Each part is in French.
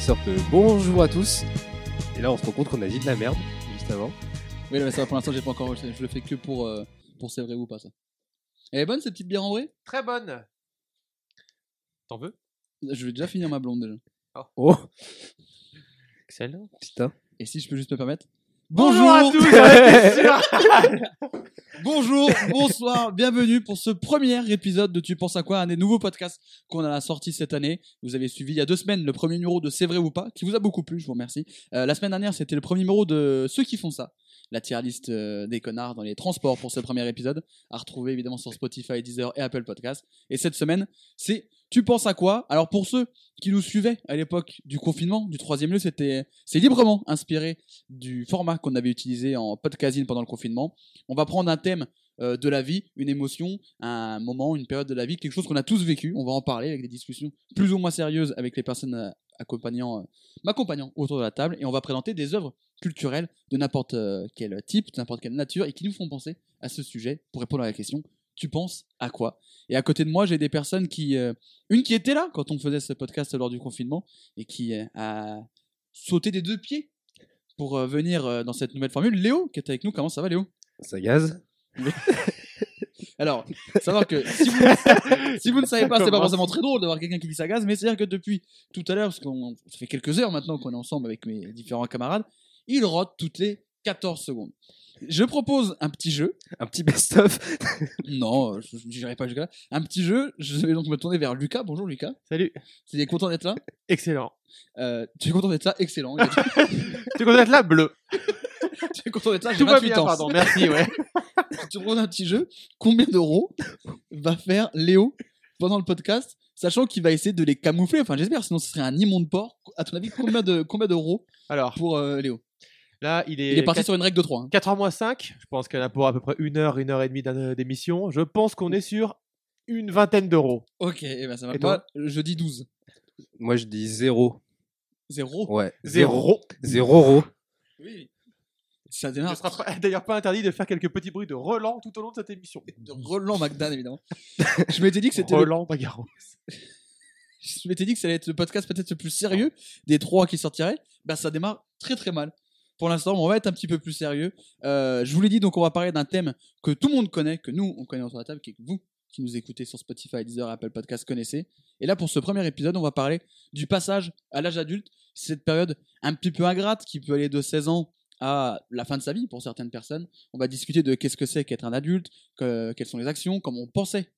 qui sortent bonjour à tous. Et là, on se rend compte qu'on a dit de la merde juste avant. Oui, là, ça va, pour l'instant, j'ai pas encore enregistré. Je le fais que pour, euh, pour c'est vrai ou pas, ça. Elle est bonne, cette petite bière en vrai? Très bonne. T'en veux? Je vais déjà finir ma blonde, déjà. Oh Excellent. Putain. Et si je peux juste me permettre? Bonjour à tous. Bonjour, bonsoir, bienvenue pour ce premier épisode de Tu penses à quoi Un des nouveaux podcasts qu'on a sorti cette année. Vous avez suivi il y a deux semaines le premier numéro de C'est vrai ou pas, qui vous a beaucoup plu, je vous remercie. Euh, la semaine dernière, c'était le premier numéro de Ceux qui font ça, la tier liste euh, des connards dans les transports pour ce premier épisode, à retrouver évidemment sur Spotify, Deezer et Apple Podcasts. Et cette semaine, c'est Tu penses à quoi? Alors pour ceux qui nous suivaient à l'époque du confinement, du troisième lieu, c'était c'est librement inspiré du format qu'on avait utilisé en podcasting pendant le confinement. On va prendre un thème euh, de la vie, une émotion, un moment, une période de la vie, quelque chose qu'on a tous vécu. On va en parler avec des discussions plus ou moins sérieuses avec les personnes euh, accompagnant, euh, m'accompagnant autour de la table, et on va présenter des œuvres culturelles de n'importe quel type, de n'importe quelle nature, et qui nous font penser à ce sujet pour répondre à la question. Tu penses à quoi? Et à côté de moi, j'ai des personnes qui, euh, une qui était là quand on faisait ce podcast lors du confinement et qui euh, a sauté des deux pieds pour euh, venir dans cette nouvelle formule. Léo, qui est avec nous, comment ça va Léo? Ça gaze Alors, savoir que si vous, si vous ne savez pas, c'est pas forcément très drôle d'avoir quelqu'un qui dit ça gaz, mais c'est-à-dire que depuis tout à l'heure, parce qu'on ça fait quelques heures maintenant qu'on est ensemble avec mes différents camarades, il rote toutes les 14 secondes. Je propose un petit jeu. Un petit best-of. Non, je n'irai pas jusqu'à là. Un petit jeu. Je vais donc me tourner vers Lucas. Bonjour Lucas. Salut. Tu es content d'être là? Excellent. Euh, Tu es content d'être là? Excellent. Tu es content d'être là? Bleu. tu es content d'être là? J'ai Tout va 28 bien, ans. pardon. Merci, ouais. je te propose un petit jeu. Combien d'euros va faire Léo pendant le podcast, sachant qu'il va essayer de les camoufler? Enfin, j'espère, sinon ce serait un immonde porc. À ton avis, combien de combien d'euros Alors, pour euh, Léo? Là, il est, Il est parti sur une règle de 3. 4h moins 5. Je pense qu'elle a pour à peu près une heure, une heure et demie d'émission. Je pense qu'on est sur une vingtaine d'euros. Ok, eh ben ça va. Et Moi, je dis 12. Moi, je dis zéro. Zéro? Ouais. Zéro. Zéro euro. Oui. Ça Ce démarre. ne sera pas- d'ailleurs pas interdit de faire quelques petits bruits de Roland tout au long de cette émission. de Roland McDan, évidemment. je m'étais dit que c'était le Roland Bagaro. je m'étais dit que ça allait être le podcast peut-être le plus sérieux des trois qui sortiraient. Bah, ça démarre très très mal. Pour l'instant, on va être un petit peu plus sérieux. Euh, je vous l'ai dit, donc on va parler d'un thème que tout le monde connaît, que nous, on connaît autour de la table, que vous, qui nous écoutez sur Spotify, Deezer, Apple Podcast, connaissez. Et là, pour ce premier épisode, on va parler du passage à l'âge adulte. Cette période un petit peu ingrate qui peut aller de 16 ans à la fin de sa vie pour certaines personnes. On va discuter de qu'est-ce que c'est qu'être un adulte, que- quelles sont les actions, comment on pensait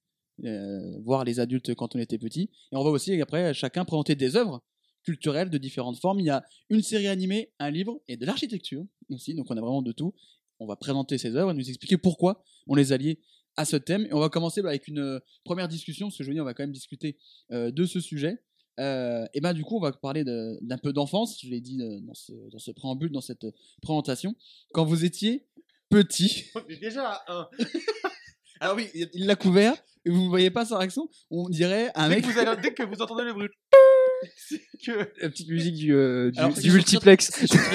euh, voir les adultes quand on était petit. Et on va aussi après chacun présenter des œuvres culturelles de différentes formes. Il y a une série animée, un livre et de l'architecture aussi. Donc on a vraiment de tout. On va présenter ces œuvres et nous expliquer pourquoi on les a liées à ce thème. Et on va commencer bah, avec une euh, première discussion, parce que je veux dire, on va quand même discuter euh, de ce sujet. Euh, et ben du coup, on va parler de- d'un peu d'enfance. Je l'ai dit dans ce, dans ce préambule, dans cette présentation. Quand vous étiez petit, On est déjà à un. alors oui, il l'a couvert, et vous ne voyez pas sa réaction, on dirait un Dès mec. que, vous allez- dès que vous entendez le bruit, c'est que. La petite musique du, euh, du, Alors, du multiplex.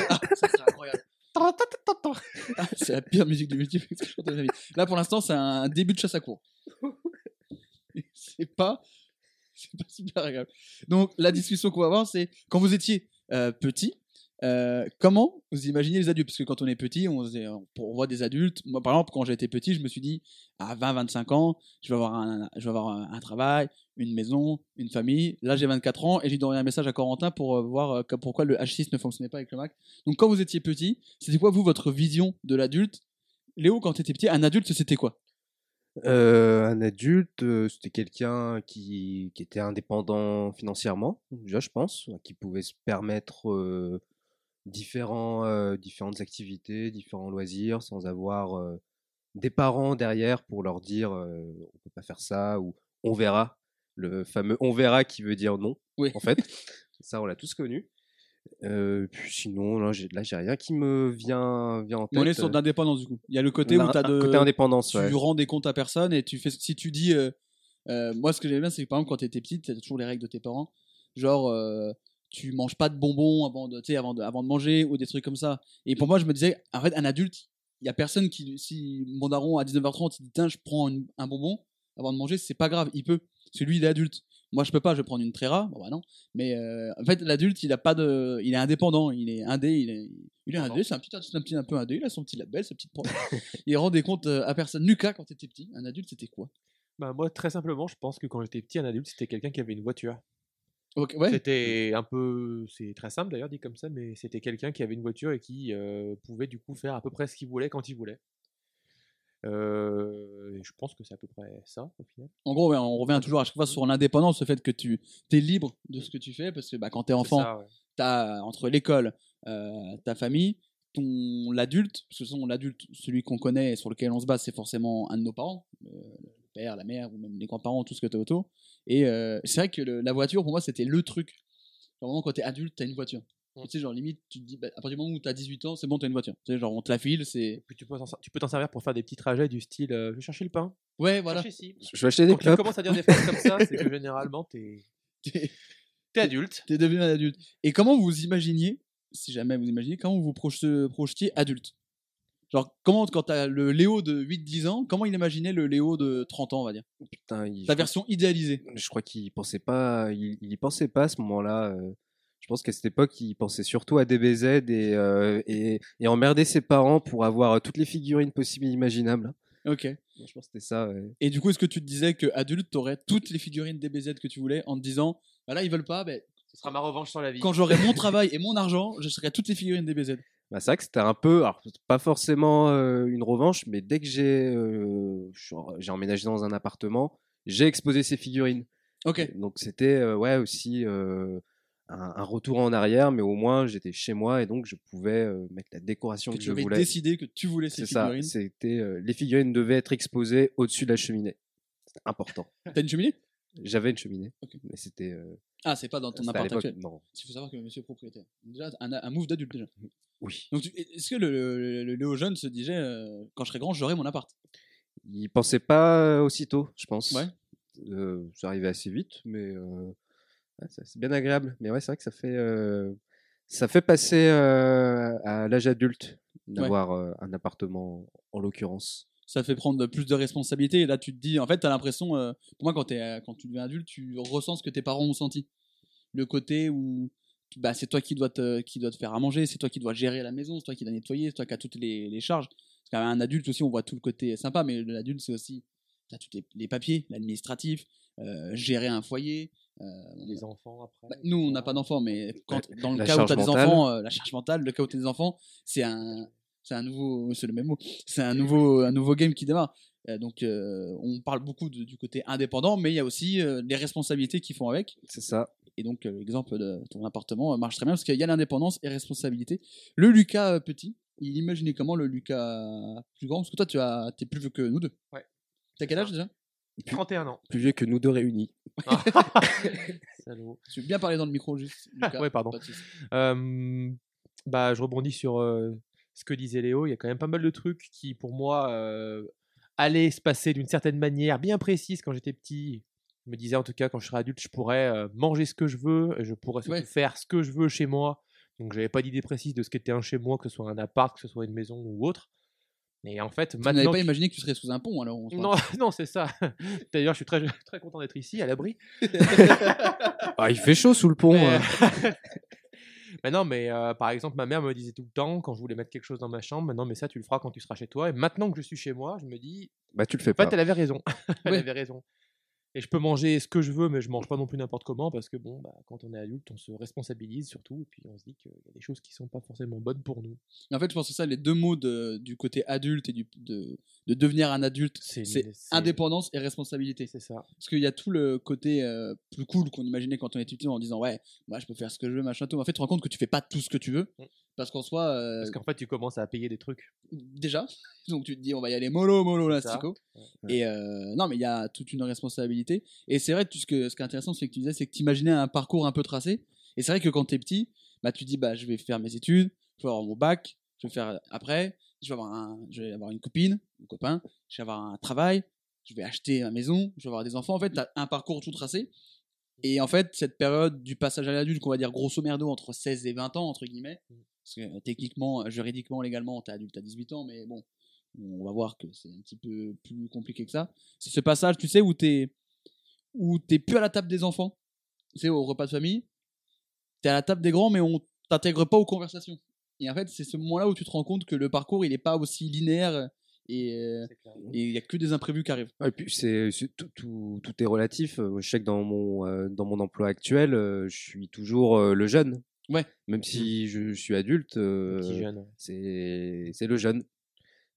Ah, ça incroyable. Ah, c'est la pire musique de multiplex que je chante de ma vie. Là, pour l'instant, c'est un début de chasse à cours. c'est pas, c'est pas super agréable. Donc, la discussion qu'on va avoir, c'est quand vous étiez euh, petit, euh, comment vous imaginez les adultes? Parce que quand on est petit, on, se- on voit des adultes. Moi, par exemple, quand j'étais petit, je me suis dit, à 20-25 ans, je vais avoir, un, travail, une maison, une famille. Là, j'ai 24 ans et j'ai donné un message à Corentin pour euh, voir euh, pourquoi le H6 ne fonctionnait pas avec le Mac. Donc, quand vous étiez petit, c'était quoi, vous, votre vision de l'adulte? Léo, quand tu étais petit, un adulte, c'était quoi? Euh, un adulte, euh, c'était quelqu'un qui, était indépendant financièrement, déjà, je pense, qui pouvait se permettre euh, différents, euh, différentes activités, différents loisirs, sans avoir euh, des parents derrière pour leur dire euh, on peut pas faire ça ou on verra. Le fameux on verra qui veut dire non, Oui. en fait. ça, on l'a tous connu. Puis sinon, là, j'ai là, j'ai rien qui me vient, vient en tête. On est sur de l'indépendance, du coup. Il y a le côté où Un- tu as un de. côté indépendance, tu ouais. rends des comptes à personne et tu fais si tu dis moi ce que j'aime bien c'est que par exemple quand t'étais petite t'as toujours les règles de tes parents genre tu manges pas de bonbons avant de avant de, avant de manger ou des trucs comme ça et pour moi je me disais en fait un adulte il y a personne qui si mon daron à 19h30 il dit tiens je prends une- un bonbon avant de manger c'est pas grave il peut parce que lui il est adulte Moi, je peux pas, je vais prendre une très rare. Bon, bah non. Mais euh, en fait, l'adulte, il a pas de, il est indépendant, il est indé, il est, il est indé. C'est un petit, un petit, un peu indé. Il a son petit label, sa petite il rend des comptes euh, à personne. Lucas, quand t'étais petit, un adulte, c'était quoi? Bah, moi, très simplement, je pense que quand j'étais petit, un adulte, c'était quelqu'un qui avait une voiture. Ouais. C'était un peu. C'est très simple d'ailleurs, dit comme ça, mais c'était quelqu'un qui avait une voiture et qui euh, pouvait du coup faire à peu près ce qu'il voulait quand il voulait. Euh, je pense que c'est à peu près ça au final. En gros, ouais, on revient toujours à chaque fois sur l'indépendance, le fait que tu es libre de ce que tu fais, parce que bah, quand t'es C'est enfant, ouais. t'as entre l'école, euh, ta famille, ton l'adulte, parce que l'adulte, celui qu'on connaît et sur lequel on se base, c'est forcément un de nos parents, père, la mère ou même les grands-parents, tout ce que t'as autour. Et euh, c'est vrai que le- la voiture, pour moi, c'était le truc. Vraiment, quand t'es adulte, t'as une voiture. Mm. Tu sais, genre, limite, tu te dis, bah, à partir du moment où t'as 18 ans, c'est bon, t'as une voiture. Tu sais, genre, on te la file, c'est. Puis tu peux t'en tu peux t'en servir pour faire des petits trajets du style euh, je vais chercher le pain. Ouais, voilà. Je vais acheter des Quand tu commences à dire des phrases comme ça, c'est que généralement t'es T'es t'es adulte. t'es devenu un adulte. Et comment vous imaginiez, si jamais vous imaginez, comment vous vous projetiez adulte? Genre, comment, quand t'as le Léo de 8-10 ans, comment il imaginait le Léo de 30 ans, on va dire? Putain, il- Ta version idéalisée. je crois qu'il pensait pas, il, il y pensait pas à ce moment-là. euh. Je pense qu'à cette époque, il pensait surtout à DBZ et, euh, et, et emmerder ses parents pour avoir euh, toutes les figurines possibles et imaginables. Ok. Moi, je pense que c'était ça. ouais. Et du coup, est-ce que tu te disais que adulte, t'aurais toutes les figurines DBZ que tu voulais en te disant, bah là, ils veulent pas, ben, Ce sera ma revanche sur la vie. quand j'aurai mon travail et mon argent, je serai toutes les figurines DBZ. Bah, c'est vrai que c'était un peu, alors pas forcément euh, une revanche, mais dès que j'ai euh, je j'ai emménagé dans un appartement, j'ai exposé ces figurines. Ok. Donc c'était euh, ouais aussi un, un retour en arrière, mais au moins j'étais chez moi et donc je pouvais mettre la décoration Que que, tu je avais voulais. décidé que tu voulais ces C'est ça. figurines. C'était les figurines devaient être exposées au-dessus de la cheminée. C'était important. T'as une cheminée? J'avais une cheminée, mais c'était. euh, Ah, c'est pas dans ton appart actuel. Non. Il faut savoir que monsieur est propriétaire. Déjà, un, un move d'adulte déjà. Oui. Donc, est-ce que le, le- jeune se disait, euh, quand je serai grand, j'aurai mon appart? Il pensait pas euh, aussitôt, je pense. Ouais. Euh, ça arrivait assez vite, mais ouais, c'est bien agréable. Mais ouais, c'est vrai que ça fait, ça fait passer à l'âge adulte d'avoir un appartement, en l'occurrence. Ça fait prendre plus de responsabilités. Et là, tu te dis, en fait, t'as l'impression, euh, pour moi, quand, euh, quand tu deviens adulte, tu ressens ce que tes parents ont senti. Le côté où tu- bah, c'est toi qui dois, te, qui dois te faire à manger, c'est toi qui dois gérer la maison, c'est toi qui dois nettoyer, c'est toi qui as toutes les, les charges. Parce qu'un adulte aussi, on voit tout le côté sympa, mais l'adulte, c'est aussi, t'as tous les, les papiers, l'administratif, euh, gérer un foyer. euh, Les enfants après. bah, nous, on n'a pas d'enfants, mais quand, dans le la cas où tu as des enfants, euh, la charge mentale, le cas où tu as des enfants, c'est un, c'est un nouveau, c'est le même mot, c'est un nouveau, un nouveau game qui démarre. Euh, donc, euh, on parle beaucoup de- du côté indépendant, mais il y a aussi euh, les responsabilités qui font avec. C'est ça. Et donc, euh, l'exemple de ton appartement euh, marche très bien parce qu'il y a l'indépendance et responsabilité. Le Lucas euh, petit, il imaginait comment le Lucas plus grand? Parce que toi, tu as, es plus vieux que nous deux. Ouais. T'as quel âge déjà? 31 ans. Plus vieux que nous deux réunis. Salaud. Tu veux bien parler dans le micro juste Lucas? Ouais, pardon. Euh, bah, je rebondis sur euh, ce que disait Léo. Il y a quand même pas mal de trucs qui, pour moi, euh, allaient se passer d'une certaine manière bien précise quand j'étais petit. Je me disais, en tout cas, quand je serai adulte, je pourrais euh, manger ce que je veux, et je pourrais surtout Ouais. faire ce que je veux chez moi. Donc, j'avais pas d'idée précise de ce qu'était un chez moi, que ce soit un appart, que ce soit une maison ou autre. Et en fait, Tu n'avais maintenant. pas que- imaginé que tu serais sous un pont alors on se Non, non, c'est ça. D'ailleurs, je suis très, très content d'être ici, à l'abri. Ah, il fait chaud sous le pont. Mais, euh. Mais non, mais euh, par exemple, ma mère me disait tout le temps, quand je voulais mettre quelque chose dans ma chambre, non, mais ça, tu le feras quand tu seras chez toi. Et maintenant que je suis chez moi, je me dis, Bah, tu le fais en fait, pas. elle avait raison. elle Ouais. avait raison. Et je peux manger ce que je veux, mais je mange pas non plus n'importe comment parce que bon, bah, quand on est adulte, on se responsabilise surtout, et puis on se dit qu'il y a des choses qui sont pas forcément bonnes pour nous. En fait, je pense que ça, les deux mots de- du côté adulte et du, de, de devenir un adulte, C'est- indépendance et responsabilité. C'est ça. Parce qu'il y a tout le côté euh, plus cool qu'on imaginait quand on était petit en disant ouais, moi je peux faire ce que je veux, machin tout. Mais en fait, tu te rends compte que tu fais pas tout ce que tu veux. Mm. Parce qu'en soi, euh, Parce qu'en fait, tu commences à payer des trucs. déjà, donc tu te dis on va y aller mollo, mollo, lastico. Ouais. Et euh, non, mais il y a toute une responsabilité. Et c'est vrai, tout ce, que, ce qui est intéressant, c'est que tu disais, c'est que tu imaginais un parcours un peu tracé. Et c'est vrai que quand tu es petit, bah, tu dis bah, je vais faire mes études, je vais avoir mon bac, je vais faire après, je vais avoir, un, je vais avoir une copine, un copain, je vais avoir un travail, je vais acheter ma maison, je vais avoir des enfants. En fait, tu as un parcours tout tracé. Et en fait, cette période du passage à l'adulte, qu'on va dire grosso merdo entre 16 et 20 ans, entre guillemets, parce que euh, techniquement, euh, juridiquement, légalement, tu es adulte à 18 ans, mais bon, on va voir que c'est un petit peu plus compliqué que ça. C'est ce passage, tu sais, où tu où t'es plus à la table des enfants, tu sais, au repas de famille, t'es à la table des grands, mais on t'intègre pas aux conversations. Et en fait, c'est ce moment-là où tu te rends compte que le parcours, il est pas aussi linéaire et euh, et il y a que des imprévus qui arrivent. Ouais, et puis c'est tout, tout, tout est relatif. Je sais que dans mon, euh, dans mon emploi actuel, euh, je suis toujours euh, le jeune. Ouais. Même si je, suis adulte, euh, c'est c'est le jeune.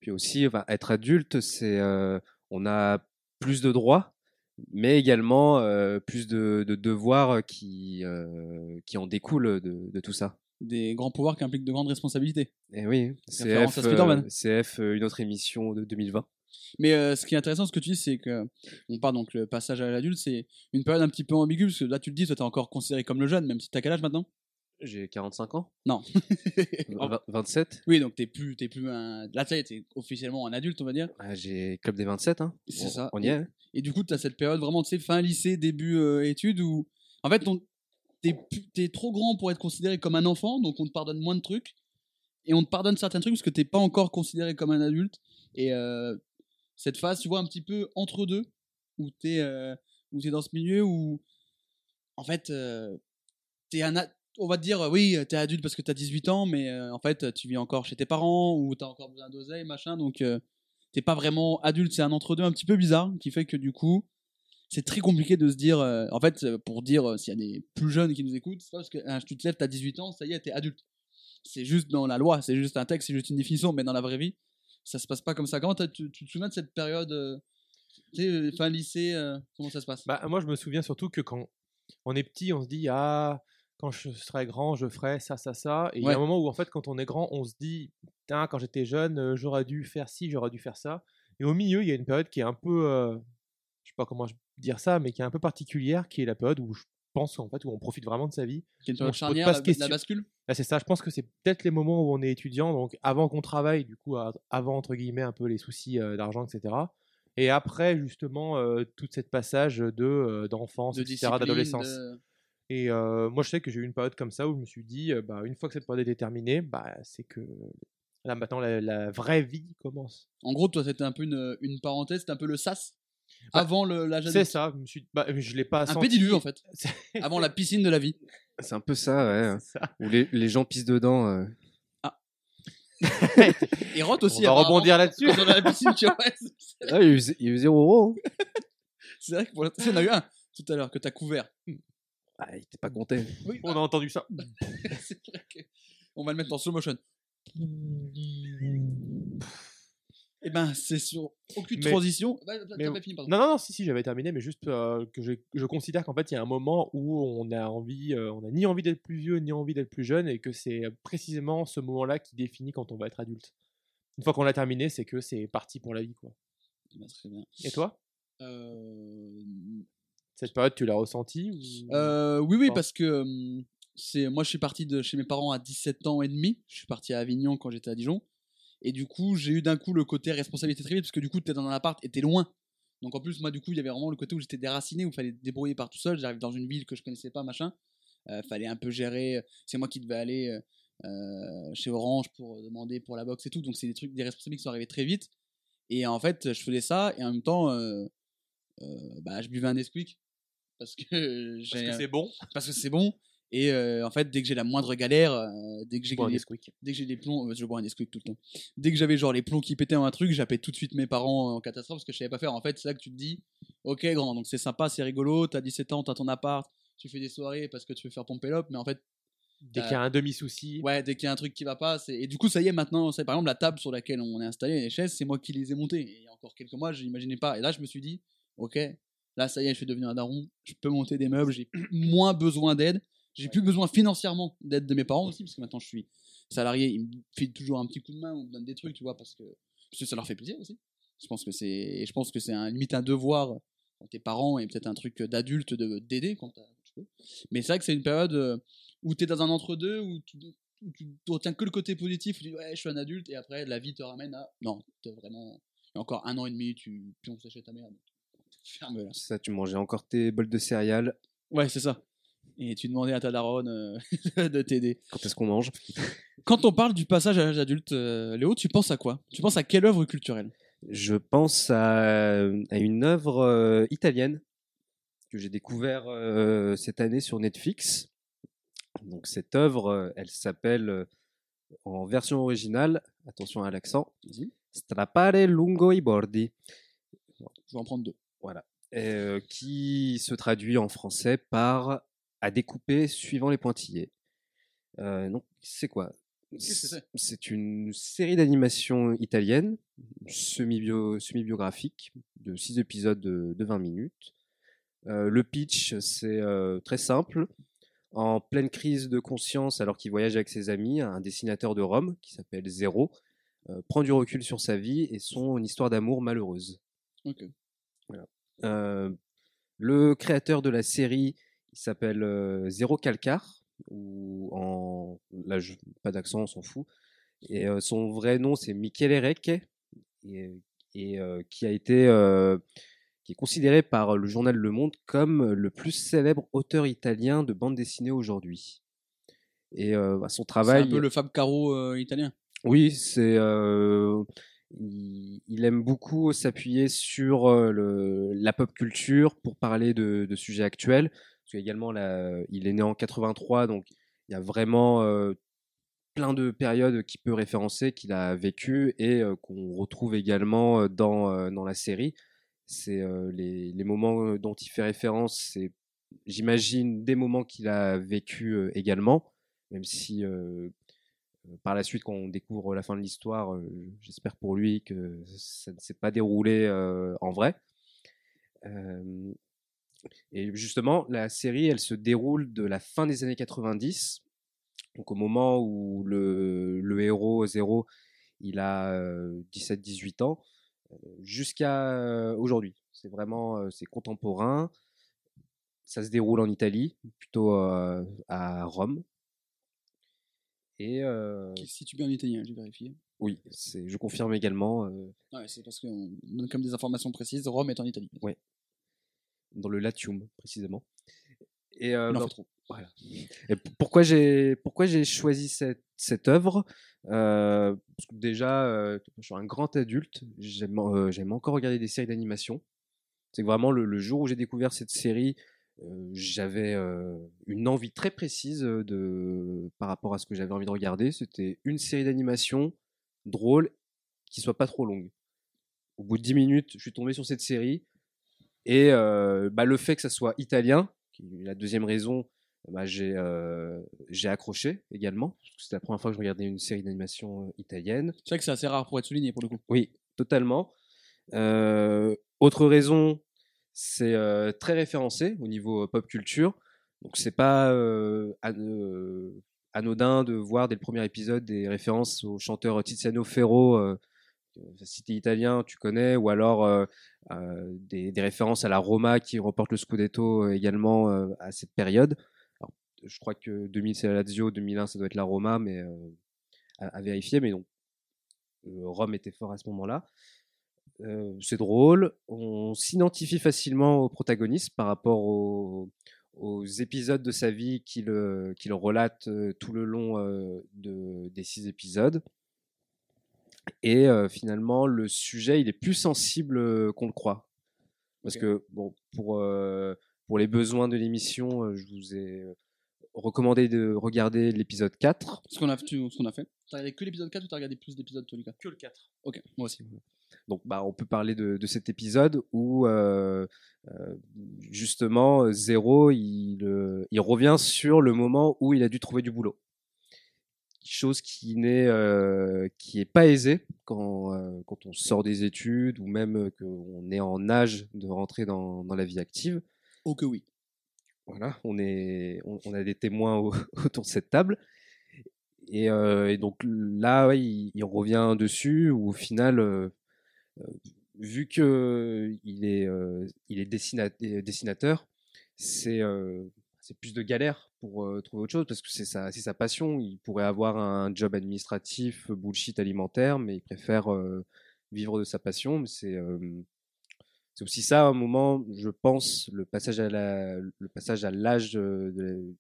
Puis aussi, enfin, être adulte, c'est euh, on a plus de droits, mais également euh, plus de, de devoirs qui, qui en découlent de, de tout ça. Des grands pouvoirs qui impliquent de grandes responsabilités. Et oui, Référence CF, CF, une autre émission de 2020. Mais euh, ce qui est intéressant, ce que tu dis, c'est que on parle donc le passage à l'adulte, c'est une période un petit peu ambiguë, parce que là, tu le dis, toi, t'es encore considéré comme le jeune, même si t'as quel âge maintenant? J'ai 45 ans, Non. Vingt- 27. oui, donc t'es plus, t'es plus un. Là, est, t'es officiellement un adulte, on va dire. Ah, J'ai club des 27. Hein. C'est ça. On y est. hein. Et du coup, tu as cette période vraiment, tu sais, fin lycée, début euh, études, où en fait, on- t'es t'es trop grand pour être considéré comme un enfant, donc on te pardonne moins de trucs. Et on te pardonne certains trucs parce que t'es pas encore considéré comme un adulte. Et euh, cette phase, tu vois, un petit peu entre deux, où t'es euh, où t'es dans ce milieu où, en fait, t'es un. On va te dire, oui, t'es adulte parce que t'as 18 ans, mais euh, en fait, tu vis encore chez tes parents ou t'as encore besoin d'oseille, machin. Donc, euh, t'es pas vraiment adulte, c'est un entre-deux un petit peu bizarre qui fait que du coup, c'est très compliqué de se dire. euh, en fait, pour dire s'il y a des plus jeunes qui nous écoutent, c'est pas parce que hein, tu te lèves, t'as 18 ans, ça y est, t'es adulte. C'est juste dans la loi, c'est juste un texte, c'est juste une définition, mais dans la vraie vie, ça se passe pas comme ça. Comment tu, te souviens de cette période, euh, fin lycée, comment ça se passe? Bah, moi, je me souviens surtout que quand on est petit, on se dit Ah, quand je serai grand, je ferai ça, ça, ça. Et il y a un moment où, en fait, quand on est grand, on se dit Putain, quand j'étais jeune, euh, j'aurais dû faire ci, j'aurais dû faire ça. Et au milieu, il y a une période qui est un peu. euh, je sais pas comment dire ça, mais qui est un peu particulière, qui est la période où je pense en fait où on profite vraiment de sa vie. Période se pose charnière, pas la, cette question. la bascule? Là, c'est ça. Je pense que c'est peut-être les moments où on est étudiant, donc avant qu'on travaille, du coup, avant entre guillemets un peu les soucis euh, d'argent, etc. Et après, justement, euh, tout cette passage de d'enfance, de etc., d'adolescence. de- Et euh, moi, je sais que j'ai eu une période comme ça où je me suis dit, euh, bah, une fois que cette période était terminée, bah, c'est que là maintenant la, la vraie vie commence. En gros, toi, c'était un peu une, une parenthèse, c'était un peu le sas Bah, avant le- l'âge C'est adulte. ça. Je me suis, bah, je l'ai pas Un senti. pédiluve en fait, C'est- avant la piscine de la vie. C'est un peu ça, ouais. c'est ça. Où les, les gens pissent dedans. euh. Et Roth aussi. On va rebondir là-dessus. On est à la piscine, tu vois. c'est- Ah, il y a eu, zé- il y a eu zéro euro. hein. C'est vrai que pour l'instant, il y en a eu un tout à l'heure que t'as couvert. Ah, il était pas compté. Oui, On a entendu ça. c'est vrai que- On va le mettre en slow motion. Eh ben, c'est sur aucune Mais- transition. Bah, T'as mais- pas fini, pardon. Non, non, non, si, si, j'avais terminé, mais juste euh, que je, je considère qu'en fait, il y a un moment où on a envie, euh, on a ni envie d'être plus vieux, ni envie d'être plus jeune, et que c'est précisément ce moment-là qui définit quand on va être adulte. Une fois qu'on l'a terminé, c'est que c'est parti pour la vie, quoi. Eh ben, très bien. Et toi? Euh, Cette période, tu l'as ressentie ou... Euh, oui, oui, parce que c'est moi, je suis parti de chez mes parents à 17 ans et demi. Je suis parti à Avignon quand j'étais à Dijon. Et du coup, j'ai eu d'un coup le côté responsabilité très vite, parce que du coup, t'es dans un appart et t'es loin. Donc en plus, moi, du coup, il y avait vraiment le côté où j'étais déraciné, où il fallait débrouiller par tout seul. J'arrive dans une ville que je connaissais pas, machin. Euh, fallait un peu gérer. C'est moi qui devais aller euh, chez Orange pour demander pour la box et tout. Donc c'est des trucs, des responsabilités qui sont arrivés très vite. Et en fait, je faisais ça, et en même temps, euh, bah, je buvais un Nesquik. Parce que Parce j'ai que c'est bon. parce que c'est bon. Et euh, en fait, dès que j'ai la moindre galère, euh, dès que j'ai les- dès que j'ai des plombs, euh, je bois un Nesquik tout le temps. Dès que j'avais genre les plombs qui pétaient dans un truc, j'appelais tout de suite mes parents en catastrophe parce que je savais pas faire. En fait, c'est là que tu te dis, ok grand, donc c'est sympa, c'est rigolo, t'as 17 ans, t'as ton appart, tu fais des soirées parce que tu veux faire pomper l'op, mais en fait, Dès qu'il y a un demi-souci. ouais, dès qu'il y a un truc qui va pas, c'est et du coup ça y est maintenant, c'est par exemple la table sur laquelle on est installé, les chaises, c'est moi qui les ai montées. Et il y a encore quelques mois, je n'imaginais pas. Et là, je me suis dit, ok, là ça y est, je suis devenu un daron, je peux monter des meubles, j'ai moins besoin d'aide. J'ai plus besoin financièrement d'aide de mes parents aussi, parce que maintenant je suis salarié, ils me filent toujours un petit coup de main ou me donnent des trucs, tu vois, parce que, parce que ça leur fait plaisir aussi. Je pense que c'est, je pense que c'est un, limite un devoir quand t'es parent et peut-être un truc d'adulte de d'aider quand tu peux. Mais c'est vrai que c'est une période euh, où t'es dans un entre-deux, où tu, tu retiens que le côté positif, tu dis ouais, je suis un adulte, et après la vie te ramène à non, t'es vraiment, encore un an et demi, tu pionces chez ta mère. donc Ferme là. Ça, tu mangeais encore tes bols de céréales. Ouais, c'est ça. Et tu demandais à ta daronne euh, de t'aider. Quand est-ce qu'on mange? Quand on parle du passage à l'âge adulte, euh, Léo, tu penses à quoi? Tu penses à quelle œuvre culturelle? Je pense à, à une œuvre euh, italienne que j'ai découvert cette année sur Netflix. Donc cette œuvre, elle s'appelle en version originale, attention à l'accent, Strappare lungo i bordi. Je vais en prendre deux. Voilà. Euh, qui se traduit en français par à découper suivant les pointillés. Euh, donc, c'est quoi c'est une série d'animation italienne, semi-bio- semi-biographique, de 6 épisodes de, de 20 minutes. Euh, le pitch, c'est euh, très simple. En pleine crise de conscience, alors qu'il voyage avec ses amis, un dessinateur de Rome, qui s'appelle Zéro, euh, prend du recul sur sa vie et son histoire d'amour malheureuse. Euh, le créateur de la série, il s'appelle euh, Zéro Calcar, ou en là, je- pas d'accent, on s'en fout. Et euh, son vrai nom, c'est Michele Recche, et, et, qui a été, qui est considéré par le journal Le Monde comme le plus célèbre auteur italien de bande dessinée aujourd'hui. Et bah, son C'est travail, un peu le Fab Caro italien? oui, c'est. euh, il, aime beaucoup s'appuyer sur euh, le, la pop culture pour parler de, de sujets actuels. Parce qu'également, il est né en 83, donc il y a vraiment euh, plein de périodes qu'il peut référencer, qu'il a vécues et euh, qu'on retrouve également dans, dans la série. C'est les, les moments dont il fait référence, c'est, j'imagine, des moments qu'il a vécu également, même si par la suite, quand on découvre la fin de l'histoire, euh, j'espère pour lui que ça ne s'est pas déroulé euh, en vrai. Euh, et justement, la série, elle se déroule de la fin des années 90, donc au moment où le, héros Zéro, il a 17-18 ans, euh, jusqu'à euh, aujourd'hui. C'est vraiment, euh, c'est contemporain. Ça se déroule en Italie, plutôt euh, à Rome. Et euh, Qui se situe bien en italien, j'ai vérifié. oui, je confirme également euh, Ouais, c'est parce qu'on donne comme des informations précises. Rome est en Italie. dans le Latium précisément. Et euh, trop. Voilà. Et pourquoi j'ai pourquoi j'ai choisi cette cette œuvre? Euh, parce que déjà euh, je suis un grand adulte, j'aime encore regarder des séries d'animation. C'est vraiment le, le jour où j'ai découvert cette série, j'avais une envie très précise de par rapport à ce que j'avais envie de regarder. C'était une série d'animation drôle qui soit pas trop longue. Au bout de 10 minutes, je suis tombé sur cette série et euh, bah, le fait que ça soit italien, qui est la deuxième raison, bah, j'ai euh, j'ai accroché également. C'était la première fois que je regardais une série d'animation italienne. C'est vrai que c'est assez rare pour être souligné pour le coup. Oui, totalement. Euh, autre raison, c'est euh, très référencé au niveau euh, pop culture. Donc c'est pas euh, an- anodin de voir dès le premier épisode des références au chanteur Tiziano Ferro, t'es italien, tu connais, ou alors euh, des, des références à la Roma qui remporte le Scudetto euh, également à cette période. Alors, je crois que 2000 c'est la Lazio, 2001 ça doit être la Roma, mais à, à vérifier. Mais donc Rome était fort à ce moment-là. Euh, c'est drôle, on s'identifie facilement au protagoniste par rapport au- aux épisodes de sa vie qu'il qu'il relate tout le long euh, de, des six épisodes. Et euh, finalement, le sujet, il est plus sensible qu'on le croit. Parce que, bon, pour, euh, pour les besoins de l'émission, euh, je vous ai recommandé de regarder l'épisode 4. Ce qu'on a, tu- ce qu'on a fait. T'as regardé que l'épisode 4 ou t'as regardé plus d'épisodes, toi, Lucas? Que le 4. Ok, moi aussi. Donc, bah, on peut parler de, de cet épisode où, euh, euh, justement, Zéro, il, euh, il revient sur le moment où il a dû trouver du boulot. Chose qui n'est qui est pas aisée quand, quand on sort des études ou même qu'on est en âge de rentrer dans, dans la vie active. Oh que oui. Voilà, on, est, on, on a des témoins au- autour de cette table. Et, euh, et donc là, ouais, il, il revient dessus, où au final, euh, vu que il est, il est dessina- dessinateur, c'est c'est plus de galère pour euh, trouver autre chose, parce que c'est sa, sa passion. Il pourrait avoir un job administratif, bullshit alimentaire, mais il préfère euh, vivre de sa passion. C'est euh, aussi ça, à un moment, je pense, le passage à la, le passage à l'âge de,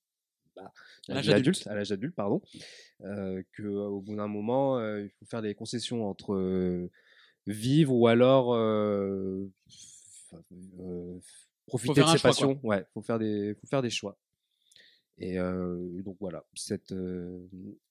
bah, adulte. adulte, à l'âge adulte, pardon, que au bout d'un moment, il faut faire des concessions entre vivre ou alors euh, profiter de ses choix, passions. Ouais, faut faire des, faut faire des choix. Et donc voilà, cette,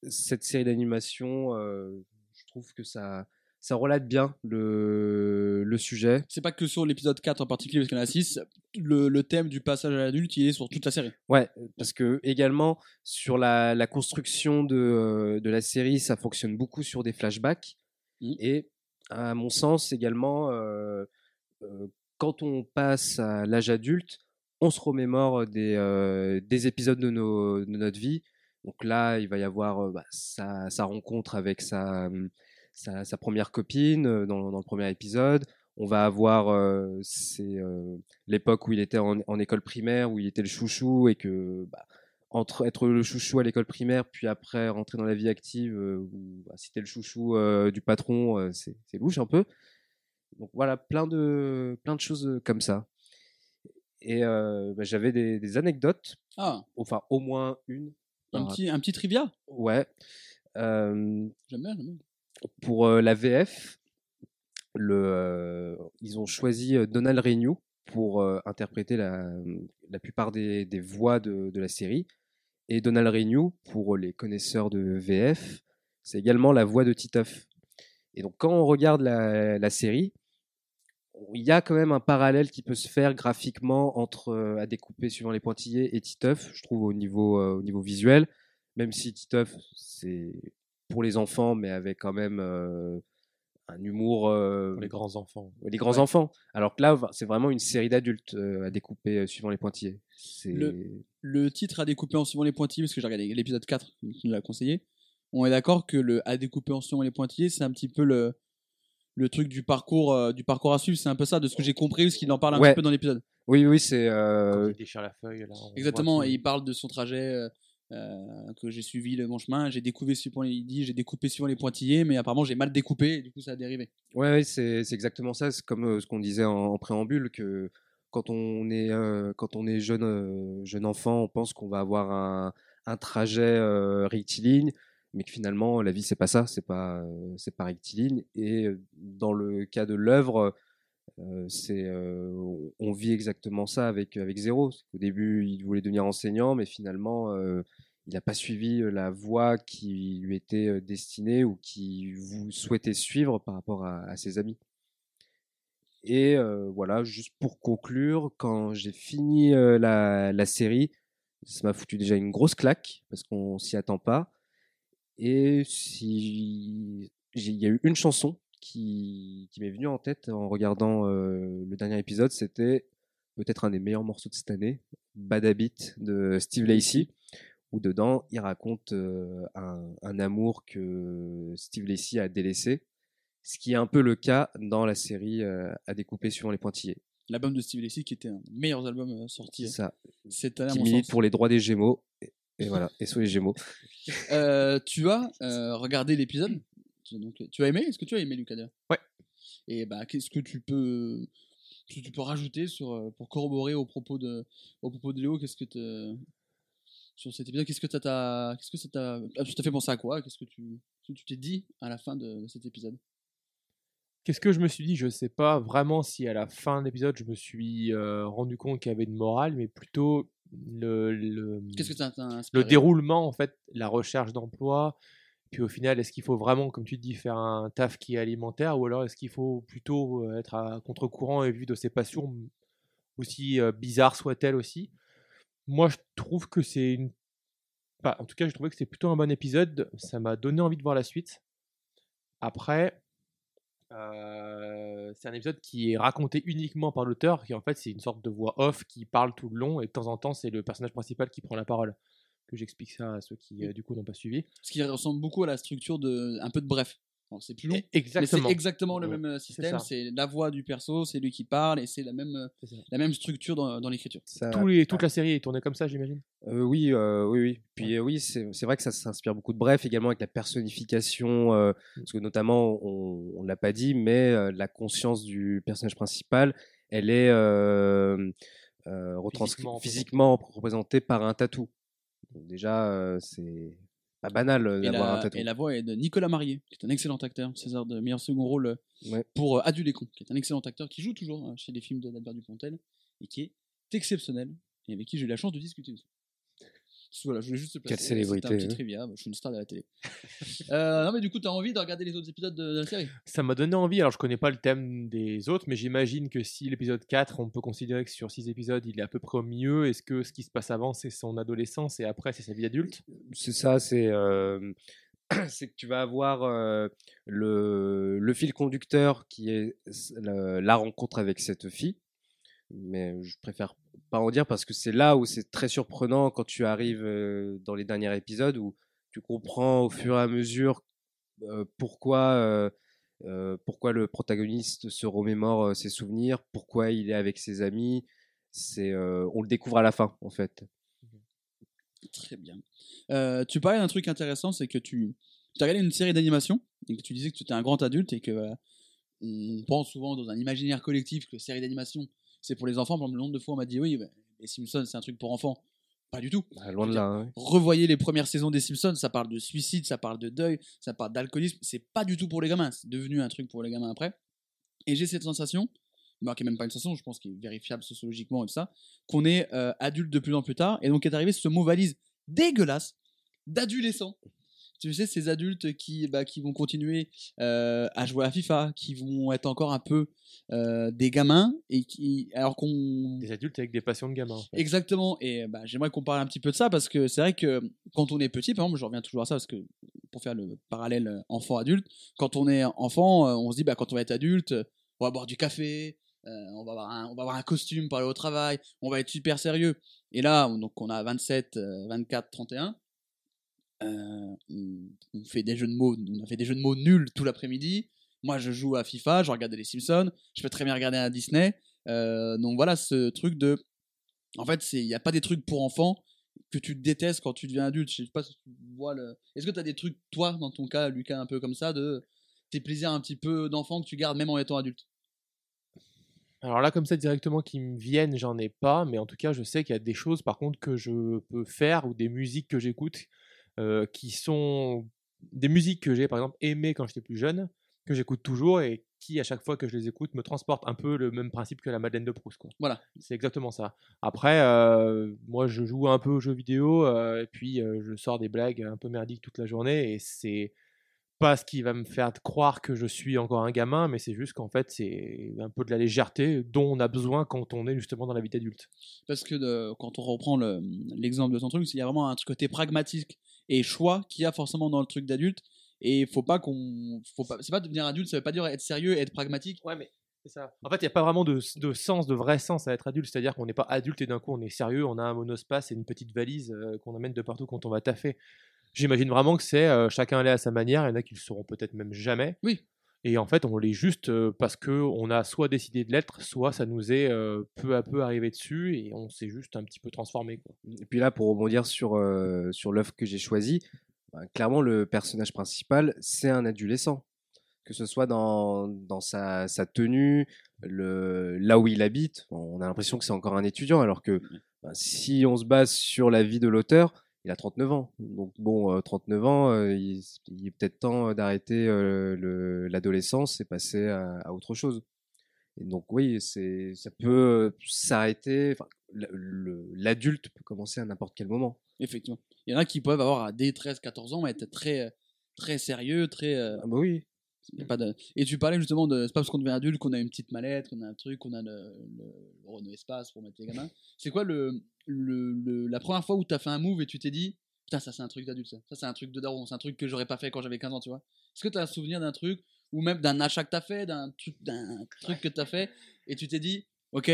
cette série d'animation, je trouve que ça, ça relate bien le, le sujet. C'est pas que sur l'épisode 4 en particulier, parce qu'il y en a 6. Le, le thème du passage à l'adulte, il est sur toute la série. Ouais, parce que également sur la, la construction de, de la série, ça fonctionne beaucoup sur des flashbacks. Mhm. Et à mon sens également, quand on passe à l'âge adulte, on se remémore des, des épisodes de, notre vie. Donc là, il va y avoir bah, sa, rencontre avec sa, sa première copine dans, le premier épisode. On va avoir l'époque où il était en, en école primaire, où il était le chouchou et que bah, entre être le chouchou à l'école primaire, puis après rentrer dans la vie active, euh, où bah, si t'es le chouchou euh, du patron, euh, c'est, louche un peu. Donc voilà, plein de, plein de choses euh, comme ça. Et bah, j'avais des, des anecdotes, Ah, enfin au moins une. un petit, un petit trivia? Ouais. J'aime bien, pour la VF, le, ils ont choisi Donald Renew pour interpréter la, la plupart des, des voix de, de la série. Et Donald Renew, pour les connaisseurs de VF, c'est également la voix de Titeuf. Et donc quand on regarde la, série, il y a quand même un parallèle qui peut se faire graphiquement entre euh, à découper suivant les pointillés et Titeuf, je trouve au niveau, euh, au niveau visuel, même si Titeuf c'est pour les enfants, mais avec quand même euh, un humour euh, Pour les grands enfants. les grands Ouais. enfants. Alors que là, c'est vraiment une série d'adultes euh, à découper euh, suivant les pointillés. C'est Le titre à découper en suivant les pointillés, parce que j'ai regardé l'épisode 4, qui nous l'a conseillé. On est d'accord que le à découper en suivant les pointillés, c'est un petit peu le, le truc du parcours, euh, du parcours à suivre. C'est un peu ça, de ce que j'ai compris, parce qu'il en parle un Ouais. petit peu dans l'épisode. oui, oui, c'est euh, il déchire la feuille, là. Exactement, et il parle de son trajet, euh, que j'ai suivi le bon chemin, j'ai découpé suivant les, j'ai découpé suivant les pointillés, mais apparemment j'ai mal découpé, du coup ça a dérivé. ouais, ouais, c'est exactement ça. C'est comme euh, ce qu'on disait en, préambule que quand on est euh, quand on est jeune jeune enfant, on pense qu'on va avoir un, un trajet rectiligne, mais que finalement la vie c'est pas ça, c'est pas c'est pas rectiligne. Et dans le cas de l'œuvre, on- vit exactement ça avec avec Zéro. Au début, il voulait devenir enseignant, mais finalement, il n'a pas suivi la voie qui lui était destinée ou qui vous souhaitait suivre par rapport à, ses amis. Et voilà, juste pour conclure, quand j'ai fini la, série, ça m'a foutu déjà une grosse claque parce qu'on s'y attend pas. Et si il y a eu une chanson qui, qui m'est venue en tête en regardant euh, le dernier épisode, c'était peut-être un des meilleurs morceaux de cette année, Bad Habit de Steve Lacy, où dedans il raconte euh, un, un amour que Steve Lacy a délaissé, ce qui est un peu le cas dans la série euh, à découper suivant les pointillés. L'album de Steve Lacy qui était un des meilleurs albums sortis C'est ça, cette année qui milite sens. pour les droits des Gémeaux. Et, et voilà, et sur les Gémeaux. Tu as regardé l'épisode? Donc, Tu as aimé? Est-ce que tu as aimé Lucas d'ailleurs Ouais. Et bah, qu'est-ce que tu peux, tu, tu peux rajouter sur, euh, pour corroborer au propos de, au propos de Léo? Qu'est-ce que te, sur cet épisode Qu'est-ce que ça t'a, qu'est-ce que ça t'a, t'a fait penser à quoi? Qu'est-ce que tu, que tu t'es dit à la fin de, cet épisode? Qu'est-ce que je me suis dit? Je sais pas vraiment si à la fin de l'épisode je me suis euh, rendu compte qu'il y avait une morale, mais plutôt le, le, le déroulement, en fait, la recherche d'emploi. Puis au final, est-ce qu'il faut vraiment, comme tu dis, faire un taf qui est alimentaire ou alors est-ce qu'il faut plutôt euh, être à contre-courant et vivre de ses passions, aussi euh, bizarres soient-elles aussi? Moi, je trouve que c'est une. En tout cas, j'ai trouvé que c'était plutôt un bon épisode. Ça m'a donné envie de voir la suite. Après, euh, c'est un épisode qui est raconté uniquement par l'auteur, qui en fait c'est une sorte de voix off qui parle tout le long, et de temps en temps c'est le personnage principal qui prend la parole. Que j'explique ça à ceux qui euh, du coup n'ont pas suivi. Ce qui ressemble beaucoup à la structure de, un peu de bref. C'est plus long. Mais Exactement. c'est exactement le Ouais, même euh, système, c'est la voix du perso, c'est lui qui parle et c'est la même, euh, la même structure dans, dans l'écriture. Les- toute la série est tournée comme ça, j'imagine. Euh, oui, euh, oui, oui. Puis euh, oui, c'est c'est vrai que ça s'inspire beaucoup de Bref, également avec la personnification, euh, parce que notamment, on, on l'a pas dit, mais euh, la conscience du personnage principal, elle est euh, euh, retrans- Physiquement représentée. physiquement représentée par un tatou. Donc déjà, euh, c'est pas banal euh, Et d'avoir un la, tatou. et la voix est de Nicolas Marié, qui est un excellent acteur, César de meilleur second rôle euh, Ouais. pour euh, qui est un excellent acteur qui joue toujours euh, chez les films d'Albert Dupontel et qui est exceptionnel et avec qui j'ai eu la chance de discuter. Voilà, je voulais juste te Quelle placer. célébrité, C'était un petit hein. trivia. Je suis une star de la télé. Euh, non, mais du coup, t'as envie de regarder les autres épisodes de, de la série? Ça m'a donné envie. Alors, je connais pas le thème des autres, mais j'imagine que si l'épisode 4, on peut considérer que sur 6 épisodes, il est à peu près au milieu, est-ce que ce qui se passe avant, c'est son adolescence et après, c'est sa vie d'adulte C'est ça, c'est euh, c'est que tu vas avoir euh, le, le fil conducteur qui est la rencontre avec cette fille. Mais je préfère pas en dire parce que c'est là où c'est très surprenant quand tu arrives dans les derniers épisodes où tu comprends au fur et à mesure pourquoi, pourquoi le protagoniste se remémore ses souvenirs, pourquoi il est avec ses amis. C'est, on le découvre à la fin en fait. Très bien. Tu parlais d'un truc intéressant, c'est que tu as regardé une série d'animation et que tu disais que tu étais un grand adulte et que voilà, on pense souvent dans un imaginaire collectif que série d'animation c'est pour les enfants. Par exemple, le nombre de fois on m'a dit oui, bah, les Simpsons c'est un truc pour enfants. Pas du tout. Bah, loin de là. hein. Revoyez les premières saisons des Simpsons, ça parle de suicide, ça parle de deuil, ça parle d'alcoolisme. C'est pas du tout pour les gamins, c'est devenu un truc pour les gamins après. Et j'ai cette sensation, bah, qui est même pas une sensation, je pense qu'il est vérifiable sociologiquement et tout ça, qu'on est euh, adulte de plus en plus tard. Et donc est arrivé ce mot valise dégueulasse d'adolescent. Tu sais, ces adultes qui, bah, qui vont continuer euh, à jouer à FIFA, qui vont être encore un peu euh, des gamins, et qui, alors qu'on Des adultes avec des passions de gamins. en fait. Exactement. Et bah, j'aimerais qu'on parle un petit peu de ça parce que c'est vrai que quand on est petit, par exemple, je reviens toujours à ça parce que pour faire le parallèle euh, enfant-adulte, quand on est enfant, on se dit bah, quand on va être adulte, on va boire du café, euh, on, va avoir un, on va avoir un costume pour aller au travail, on va être super sérieux. Et là, on- donc on a 27, euh, 24, 31. Euh, on, fait des jeux de mots, on a fait des jeux de mots nuls tout l'après-midi. Moi, je joue à FIFA, je regarde les Simpsons, je peux très bien regarder un Disney. Euh, donc voilà, ce truc de en fait, il n'y a pas des trucs pour enfants que tu détestes quand tu deviens adulte. Je sais pas si tu vois le. Est-ce que tu as des trucs, toi, dans ton cas, Lucas, un peu comme ça, de tes plaisirs un petit peu d'enfant que tu gardes même en étant adulte? Alors là, comme ça, directement qui me viennent, j'en ai pas, mais en tout cas, je sais qu'il y a des choses, par contre, que je peux faire ou des musiques que j'écoute euh, qui sont des musiques que j'ai, par exemple, aimées quand j'étais plus jeune, que j'écoute toujours et qui, à chaque fois que je les écoute, me transportent un peu le même principe que la Madeleine de Proust. Quoi. Voilà. C'est exactement ça. Après, euh, moi, je joue un peu aux jeux vidéo euh, et puis je sors des blagues un peu merdiques toute la journée et c'est pas ce qui va me faire croire que je suis encore un gamin, mais c'est juste qu'en fait, c'est un peu de la légèreté dont on a besoin quand on est justement dans la vie d'adulte. Parce que de- quand on reprend le- l'exemple de ton truc, il y a vraiment un truc côté pragmatique et choix qu'il y a forcément dans le truc d'adulte. Et faut pas qu'on. faut pas- C'est pas devenir adulte, ça veut pas dire être sérieux et être pragmatique. Ouais, mais c'est ça. En fait, il n'y a pas vraiment de, de sens, de vrai sens à être adulte. C'est-à-dire qu'on n'est pas adulte et d'un coup on est sérieux, on a un monospace et une petite valise euh, qu'on amène de partout quand on va taffer. J'imagine vraiment que c'est euh, chacun allait à sa manière. Il y en a qui le sauront peut-être même jamais. Oui. Et en fait, on l'est juste euh, parce que on a soit décidé de l'être, soit ça nous est euh, peu à peu arrivé dessus et on s'est juste un petit peu transformé. Quoi. Et puis là, pour rebondir sur, euh, sur l'œuvre que j'ai choisie, ben, clairement, le personnage principal, c'est un adolescent. Que ce soit dans, dans sa, sa tenue, le, là où il habite, on a l'impression que c'est encore un étudiant, alors que ben, si on se base sur la vie de l'auteur, il a 39 ans. Donc bon, euh, 39 ans, euh, il, il est peut-être temps d'arrêter euh, le- l'adolescence et passer à, à autre chose. Et donc oui, c'est, ça peut s'arrêter. enfin, L'adulte peut commencer à n'importe quel moment. Effectivement. Il y en a qui peuvent avoir à dès 13, 14 ans être très, très sérieux, très. euh, Ah bah oui. Et tu parlais justement de. C'est pas parce qu'on devient adulte qu'on a une petite mallette, qu'on a un truc, qu'on a le, Renault Espace pour mettre les gamins. C'est quoi le, la première fois où t'as fait un move et tu t'es dit Putain, ça c'est un truc d'adulte, ça. C'est un truc de daron, c'est un truc que j'aurais pas fait quand j'avais 15 ans, tu vois. Est-ce que t'as un souvenir d'un truc, ou même d'un achat que t'as fait, d'un truc, truc que t'as fait, et tu t'es dit Ok,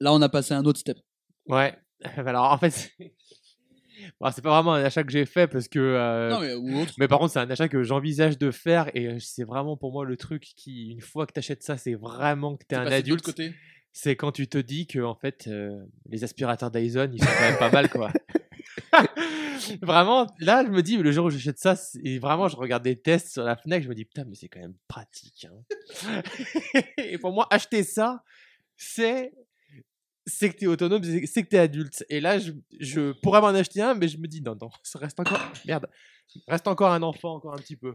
là on a passé un autre step? Ouais. Alors en fait, Bon, c'est pas vraiment un achat que j'ai fait parce que. euh, Non, mais ou autre. Mais par contre, c'est un achat que j'envisage de faire et euh, c'est vraiment pour moi le truc qui, une fois que tu achètes ça, c'est vraiment que T'es un adulte. C'est quand tu te dis que en fait, euh, les aspirateurs Dyson, ils sont quand même pas mal quoi. vraiment, là, je me dis, le jour où j'achète ça, et vraiment, je regarde des tests sur la Fnac, je me dis, putain, mais c'est quand même pratique. hein. et pour moi, acheter ça, c'est c'est que tu es autonome, c'est que tu es adulte. Et là, je, je pourrais m'en acheter un, mais je me dis, non, non, ça reste encore. Merde. Reste encore un enfant, encore un petit peu.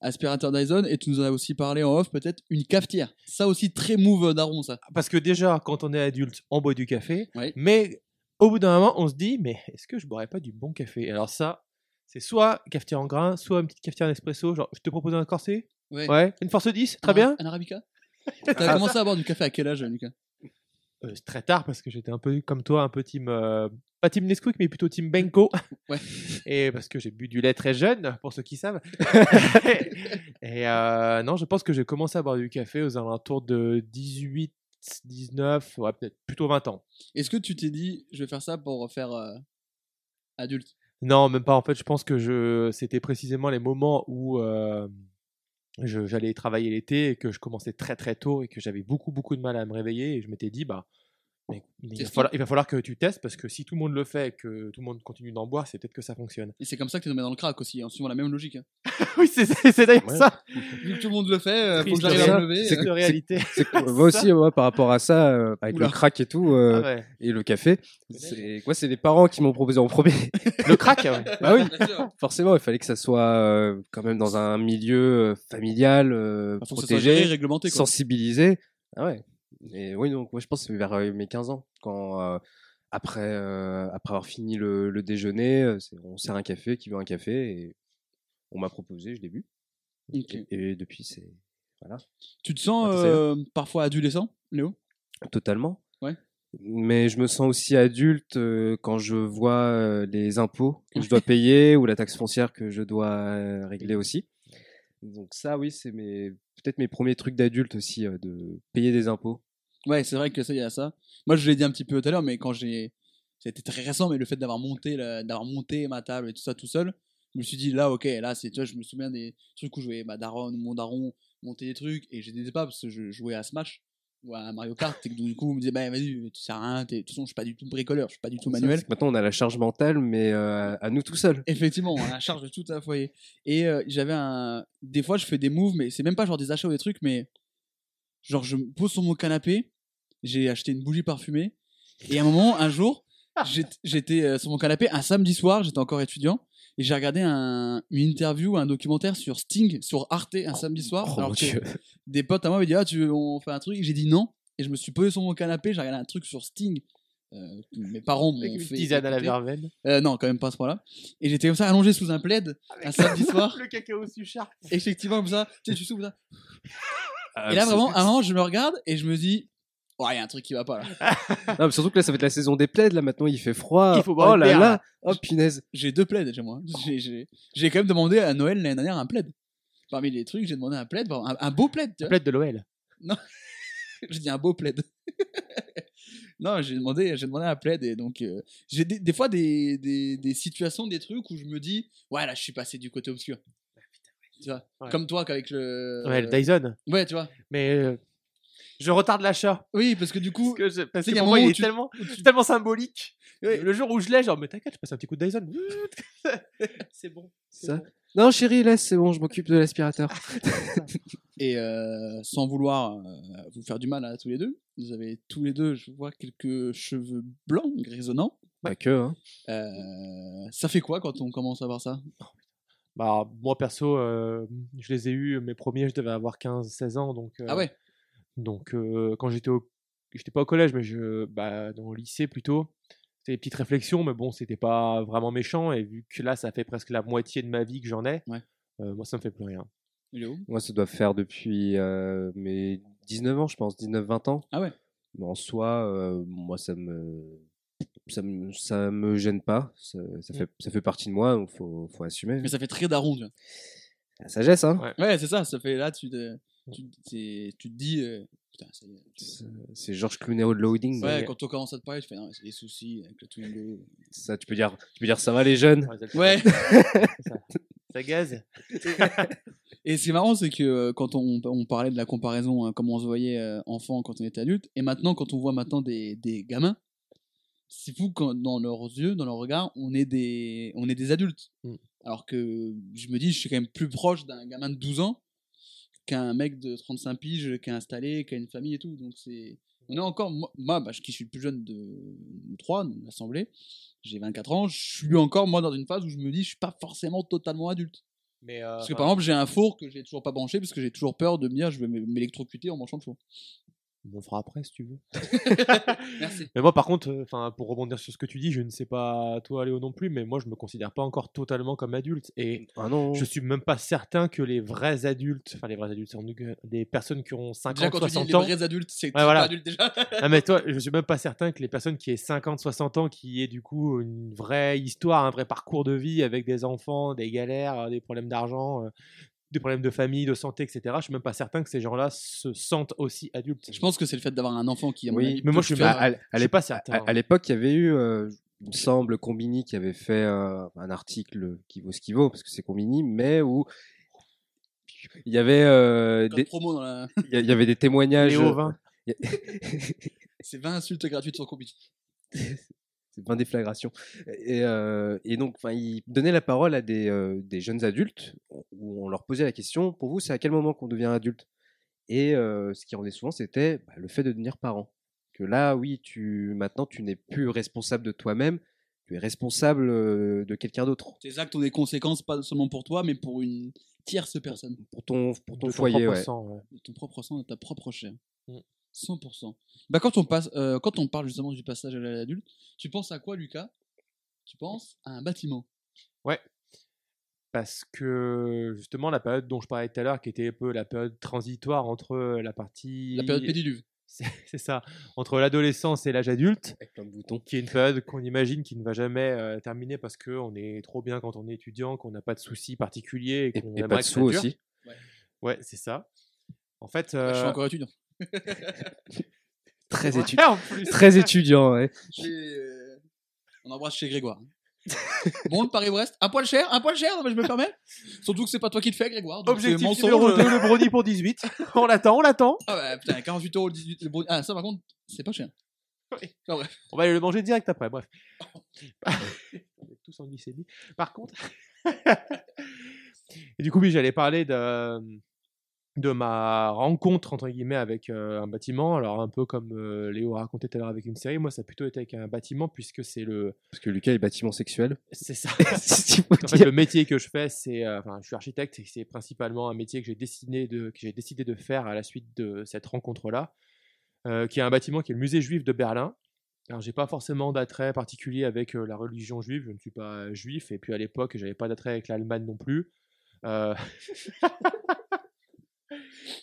aspirateur Dyson, et tu nous en as aussi parlé en off, peut-être une cafetière. Ça aussi, très move daron, ça. Parce que déjà, quand on est adulte, on boit du café. Mais au bout d'un moment, on se dit, mais est-ce que je boirais pas du bon café? Alors ça, c'est soit cafetière en grain, soit une petite cafetière en espresso. Genre, je te propose un corset Ouais. Ouais. Une force 10 Très Un- bien. Un arabica? T'as commencé à boire du café à quel âge, Lucas Euh, très tard parce que j'étais un peu comme toi, un peu team. euh, pas team Nesquik, mais plutôt team Benko. Ouais. Et parce que j'ai bu du lait très jeune, pour ceux qui savent. et euh, non, je pense que j'ai commencé à boire du café aux alentours de 18, 19, ouais, peut-être plutôt 20 ans. Est-ce que tu t'es dit, je vais faire ça pour faire adulte? Non, même pas. En fait, je pense que je... c'était précisément les moments où j'allais travailler l'été et que je commençais très très tôt et que j'avais beaucoup beaucoup de mal à me réveiller. Et je m'étais dit, bah, mais, mais il, va falloir, il va falloir que tu testes parce que si tout le monde le fait et que tout le monde continue d'en boire, c'est peut-être que ça fonctionne. Et c'est comme ça que t'es tombé dans le crack aussi, en suivant la même logique. hein. oui, c'est d'ailleurs Ouais. ça. Vu que tout le monde le fait, euh, faut que j'arrive à me lever. C'est euh. que réalité. Que moi aussi, moi, par rapport à ça, euh, avec Oula. le crack et tout, euh, Ah ouais. et le café, c'est quoi C'est les parents qui m'ont proposé en premier. Le crack, ouais. bah oui, forcément, il fallait que ça soit euh, quand même dans un milieu euh, familial, euh, protégé, réglementé. Quoi. sensibilisé. Ah ouais. Et oui, donc moi je pense que c'est vers euh, mes 15 ans, quand euh, après, euh, après avoir fini le, le déjeuner, on sert un café, qui veut un café, et on m'a proposé, je l'ai bu. Ok. Et, et depuis, c'est voilà, Tu te sens parfois adolescent, Léo? Totalement. Ouais. Mais je me sens aussi adulte euh, quand je vois euh, les impôts que je dois payer ou la taxe foncière que je dois euh, régler aussi. Donc ça, oui, c'est mes peut-être mes premiers trucs d'adulte aussi de payer des impôts. Ouais, c'est vrai que ça, il y a ça. Moi, je l'ai dit un petit peu tout à l'heure, mais quand j'ai. C'était très récent, mais le fait d'avoir monté, la- d'avoir monté ma table et tout ça tout seul, je me suis dit, là, ok, là, c'est. Tu vois, je me souviens des trucs où je voyais ma daronne ou mon daron monter des trucs, et je disais pas parce que je jouais à Smash ou à Mario Kart, et que du coup, on me disait, bah, vas-y, tu sers à rien, de toute façon, je suis pas du tout bricoleur, je suis pas du tout manuel. Maintenant, on a la charge mentale, mais euh, à nous tout seuls. Effectivement, on a la charge de tout à foyer. Et euh, j'avais un. Des fois, je fais des moves, mais c'est même pas genre des achats ou des trucs, mais. Genre, je me pose sur mon canapé, j'ai acheté une bougie parfumée, et à un moment, un jour, j'étais- euh, sur mon canapé, un samedi soir, j'étais encore étudiant, et j'ai regardé un, une interview, un documentaire sur Sting, sur Arte, un samedi soir. Oh alors mon que Dieu. des potes à moi m'ont dit, ah, tu veux, on fait un truc, et j'ai dit non, et je me suis posé sur mon canapé, j'ai regardé un truc sur Sting. euh, que mes parents m'ont fait. tisane à la verveine. Euh, non, quand même pas à ce point-là. Et j'étais comme ça allongé sous un plaid un samedi soir. Le cacao sucharp. Effectivement, comme ça. Tu sais, tu souffles ça. Ah, Et là, vraiment, à un moment, je me regarde et je me dis, ouais, il y a un truc qui va pas là. Non, mais surtout que là, ça va être la saison des plaids. Là, maintenant, il fait froid. Il faut boire oh une là bière, là. Oh punaise. J'ai deux plaids chez moi. J'ai- quand même demandé à Noël l'année dernière un plaid. Parmi les trucs, j'ai demandé un plaid, un, un beau plaid. Tu vois. Plaide de l'OL. J'ai dit un beau plaid. non, j'ai demandé, j'ai demandé un plaid et donc euh, j'ai des, des fois des, des, des situations, des trucs où je me dis, ouais, là, je suis passé du côté obscur. Tu vois, Ouais. comme toi qu'avec le. Ouais, le Dyson. Ouais, tu vois. Mais euh, je retarde l'achat. Oui, parce que du coup, Parce que, je- parce que pour moi, moment il est tu- tellement, où tu- tellement symbolique. Ouais. Le jour où je l'ai, genre, mais t'inquiète, je passe un petit coup de Dyson. c'est bon. Ça. bon. Non, chérie, laisse, c'est bon, je m'occupe de l'aspirateur. Et euh, sans vouloir euh, vous faire du mal à tous les deux, vous avez tous les deux, je vois, quelques cheveux blancs, grisonnants. Pas que, hein. Euh, ça fait quoi quand on commence à voir ça? Bah, moi, perso, euh, je les ai eus, mes premiers, je devais avoir 15-16 ans. Donc, euh, Ah ouais? Donc, euh, quand j'étais au. J'étais pas au collège, mais je, bah, dans le lycée plutôt. C'était des petites réflexions, mais bon, c'était pas vraiment méchant. Et vu que là, ça fait presque la moitié de ma vie que j'en ai, Ouais. euh, moi, ça me fait plus rien. Moi, ça doit faire depuis euh, mes 19 ans, je pense, 19-20 ans. Ah ouais? Mais en soi, euh, moi, ça me, ça me, ça me gêne pas. Ça, ça fait, ça fait partie de moi, donc faut, faut assumer. Mais ça fait très daron, tu vois. La sagesse, hein. Ouais. Ouais, c'est ça, ça fait là, tu te, tu, c'est- tu te dis, euh, tu- C'est- C'est Georges Clooney de loading. Ouais, mais quand on commence à te parler, tu fais, non, c'est des soucis avec le Twingo. Ça, tu peux dire, tu peux dire, ça va les jeunes. Ouais. ça. ça gaze. Et ce qui est marrant, c'est que euh, quand on, on parlait de la comparaison, hein, comment on se voyait euh, enfant quand on était adulte, et maintenant, quand on voit maintenant des, des gamins, c'est fou quand dans leurs yeux, dans leur regard, on est des, on est des adultes. Mm. Alors que je me dis, je suis quand même plus proche d'un gamin de 12 ans qu'un mec de 35 piges qui est installé, qui a une famille et tout. Donc c'est. On est encore. Moi, bah, qui suis le plus jeune de nous trois, de l'Assemblée, j'ai 24 ans, je suis encore, moi, dans une phase où je me dis, je suis pas forcément totalement adulte. Mais euh, Parce que par exemple, j'ai un four que j'ai toujours pas branché parce que j'ai toujours peur de me dire je vais m'électrocuter en branchant le four. On fera après si tu veux. Merci. Mais moi, par contre, euh, pour rebondir sur ce que tu dis, je ne sais pas toi, Léo non plus, mais moi, je me considère pas encore totalement comme adulte. Et Ah non. je suis même pas certain que les vrais adultes, enfin les vrais adultes, c'est des personnes qui ont 50, Déjà, quand tu dis 60 les ans. vrais adultes, c'est Ouais, voilà. pas adulte déjà. Ah, mais toi, je suis même pas certain que les personnes qui aient 50, 60 ans, qui aient du coup une vraie histoire, un vrai parcours de vie avec des enfants, des galères, euh, des problèmes d'argent, euh, des problèmes de famille, de santé, etc. Je suis même pas certain que ces gens-là se sentent aussi adultes. Je pense que c'est le fait d'avoir un enfant qui, à mon Oui, avis, mais moi, je suis faire- à, à je suis pas certain. à- à l'époque, il y avait eu, euh, il me semble, Combini qui avait fait euh, un article qui vaut ce qu'il vaut, parce que c'est Combini, mais où il y avait, euh, des, promo dans la... il y a- avait des témoignages. Léo 20. C'est 20 insultes gratuites sur Combi. c'est plein déflagration. Et, euh, et donc, enfin, il donnait la parole à des, euh, des jeunes adultes où on leur posait la question pour vous, c'est à quel moment qu'on devient adulte? Et euh, ce qui revenait souvent, c'était bah, le fait de devenir parent. Que là, oui, tu maintenant, tu n'es plus responsable de toi-même, tu es responsable euh, de quelqu'un d'autre Tes actes ont des conséquences pas seulement pour toi, mais pour une tierce personne. pour ton, pour ton de ton foyer. propre ouais. sang, ouais. De ton propre sang, de ta propre chair. Mm. 100%. Bah, quand, on passe, euh, quand on parle justement du passage à l'adulte, tu penses à quoi, Lucas? Tu penses à un bâtiment? Parce que justement, la période dont je parlais tout à l'heure, qui était un peu la période transitoire entre la partie. La période pédiluve. C'est ça. Entre l'adolescence et l'âge adulte, Avec plein de boutons. qui est une période qu'on imagine qui ne va jamais euh, terminer parce qu'on est trop bien quand on est étudiant, qu'on n'a pas de soucis particuliers et Et, qu'on et aimerait pas de sous aussi. Ouais, c'est ça. En fait. Je suis euh, encore étudiant. Très, ouais, étudiant. en plus. Très étudiant, ouais. Euh, On embrasse chez Grégoire. bon, le Paris-Brest, un poil cher, un poil cher, non, mais je me permets. Surtout que c'est pas toi qui le fais, Grégoire. donc Objectif numéro 2, le brownie pour 18. on l'attend, on l'attend. Ah ouais, putain, 48 euros le 18. le bon- Ah, ça par contre, c'est pas cher. Oui. Ah, bref. On va aller le manger direct après, bref. on est tous en glycémie. Par contre. Et du coup, oui, j'allais parler de, de ma rencontre, entre guillemets, avec euh, un bâtiment. Alors, un peu comme euh, Léo a raconté tout à l'heure avec une série, moi, ça a plutôt été avec un bâtiment, puisque c'est le. Parce que Lucas est bâtiment sexuel. C'est ça. Si En fait, le métier que je fais, c'est, euh, enfin, je suis architecte et c'est principalement un métier que j'ai décidé de, que j'ai décidé de faire à la suite de cette rencontre-là, euh, qui est un bâtiment qui est le musée juif de Berlin. Alors, j'ai pas forcément d'attrait particulier avec la religion juive, je ne suis pas juif, et puis à l'époque, j'avais pas d'attrait avec l'Allemagne non plus.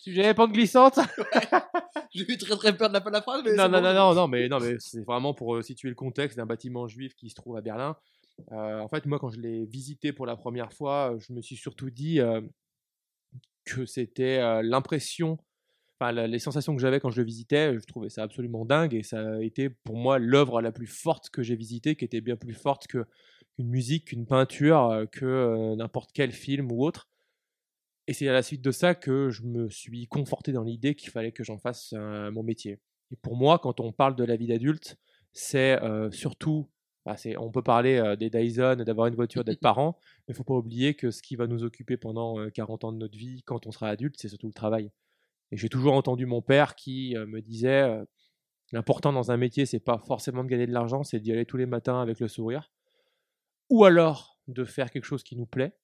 J'avais pas de glissante. J'ai eu très très peur de la fin de la phrase, mais. non, non, bon. non, non, non, mais, non, mais c'est vraiment pour euh, situer le contexte d'un bâtiment juif qui se trouve à Berlin. Euh, en fait, moi, quand je l'ai visité pour la première fois, euh, je me suis surtout dit euh, que c'était l'impression, enfin, la- les sensations que j'avais quand je le visitais, je trouvais ça absolument dingue et ça a été pour moi l'œuvre la plus forte que j'ai visitée, qui était bien plus forte que qu'une musique, qu'une peinture, que n'importe quel film ou autre. Et c'est à la suite de ça que je me suis conforté dans l'idée qu'il fallait que j'en fasse euh, mon métier. Et pour moi, quand on parle de la vie d'adulte, c'est euh, surtout, bah, on peut parler euh, des Dyson, d'avoir une voiture, d'être parent, mais il faut pas oublier que ce qui va nous occuper pendant euh, 40 ans de notre vie, quand on sera adulte, c'est surtout le travail. Et j'ai toujours entendu mon père qui me disait, l'important dans un métier, c'est pas forcément de gagner de l'argent, c'est d'y aller tous les matins avec le sourire, ou alors de faire quelque chose qui nous plaît.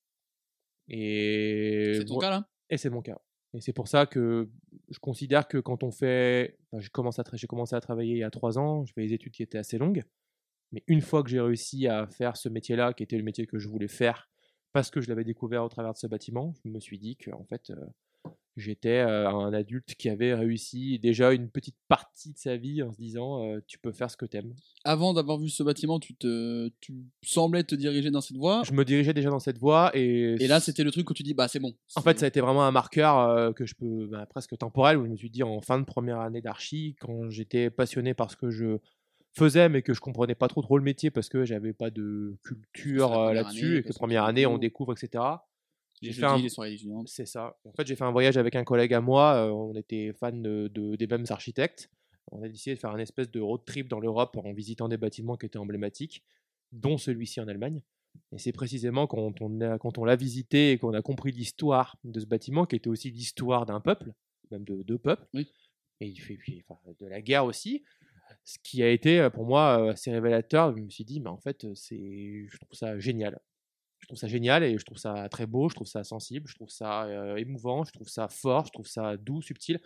Et C'est ton moi- cas là? et c'est mon cas. Et c'est pour ça que je considère que quand on fait. enfin, j'ai commencé, à tra- j'ai commencé à travailler il y a trois ans, j'ai fait des études qui étaient assez longues. Mais une fois que j'ai réussi à faire ce métier-là, qui était le métier que je voulais faire, parce que je l'avais découvert au travers de ce bâtiment, je me suis dit que en fait, euh, j'étais euh, un adulte qui avait réussi déjà une petite partie de sa vie en se disant euh, tu peux faire ce que t'aimes. Avant d'avoir vu ce bâtiment, tu, te, tu semblais te diriger dans cette voie? Je me dirigeais déjà dans cette voie et. Et là, c'était le truc où tu dis, bah c'est bon. En fait, ça a été vraiment un marqueur euh, que je peux bah, presque temporel où je me suis dit en fin de première année d'archi, quand j'étais passionné par ce que je faisais, mais que je comprenais pas trop trop le métier parce que j'avais pas de culture là-dessus et que première année on découvre, etc. J'ai fait un- jeudis, les soirées étudiantes. C'est ça. En fait, j'ai fait un voyage avec un collègue à moi. euh, on était fans de, de- des mêmes architectes. On a décidé de faire un espèce de road trip dans l'Europe en visitant des bâtiments qui étaient emblématiques, dont celui-ci en Allemagne. Et c'est précisément quand on, a- quand on l'a visité et qu'on a compris l'histoire de ce bâtiment, qui était aussi l'histoire d'un peuple, même de deux peuples, Oui. et il fait- puis, enfin, de la guerre aussi, ce qui a été euh, pour moi euh, assez révélateur. Je me suis dit, mais en fait, c'est, je trouve ça génial. Je trouve ça génial et je trouve ça très beau, je trouve ça sensible, je trouve ça euh, émouvant, je trouve ça fort, je trouve ça doux, subtil.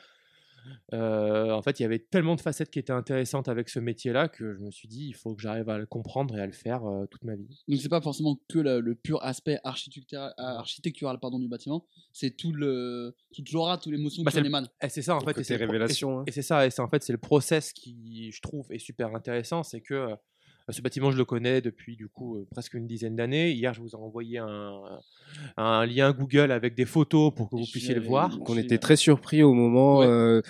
Euh, en fait, il y avait tellement de facettes qui étaient intéressantes avec ce métier-là que je me suis dit, il faut que j'arrive à le comprendre et à le faire euh, toute ma vie. Donc c'est pas forcément que le, le pur aspect architectural, architectural pardon, du bâtiment, c'est tout le toute l'aura, toute l'émotion Bah, qui c'est en émane. Et c'est ça en fait. et c'est pro- révélation, hein. Et c'est ça, et c'est en fait c'est le process qui je trouve est super intéressant, c'est que euh, ce bâtiment je le connais depuis du coup euh, presque une dizaine d'années. Hier je vous ai envoyé un, un lien Google avec des photos pour que vous puissiez le voir. Donc on J'ai- était très surpris au moment Ouais. euh,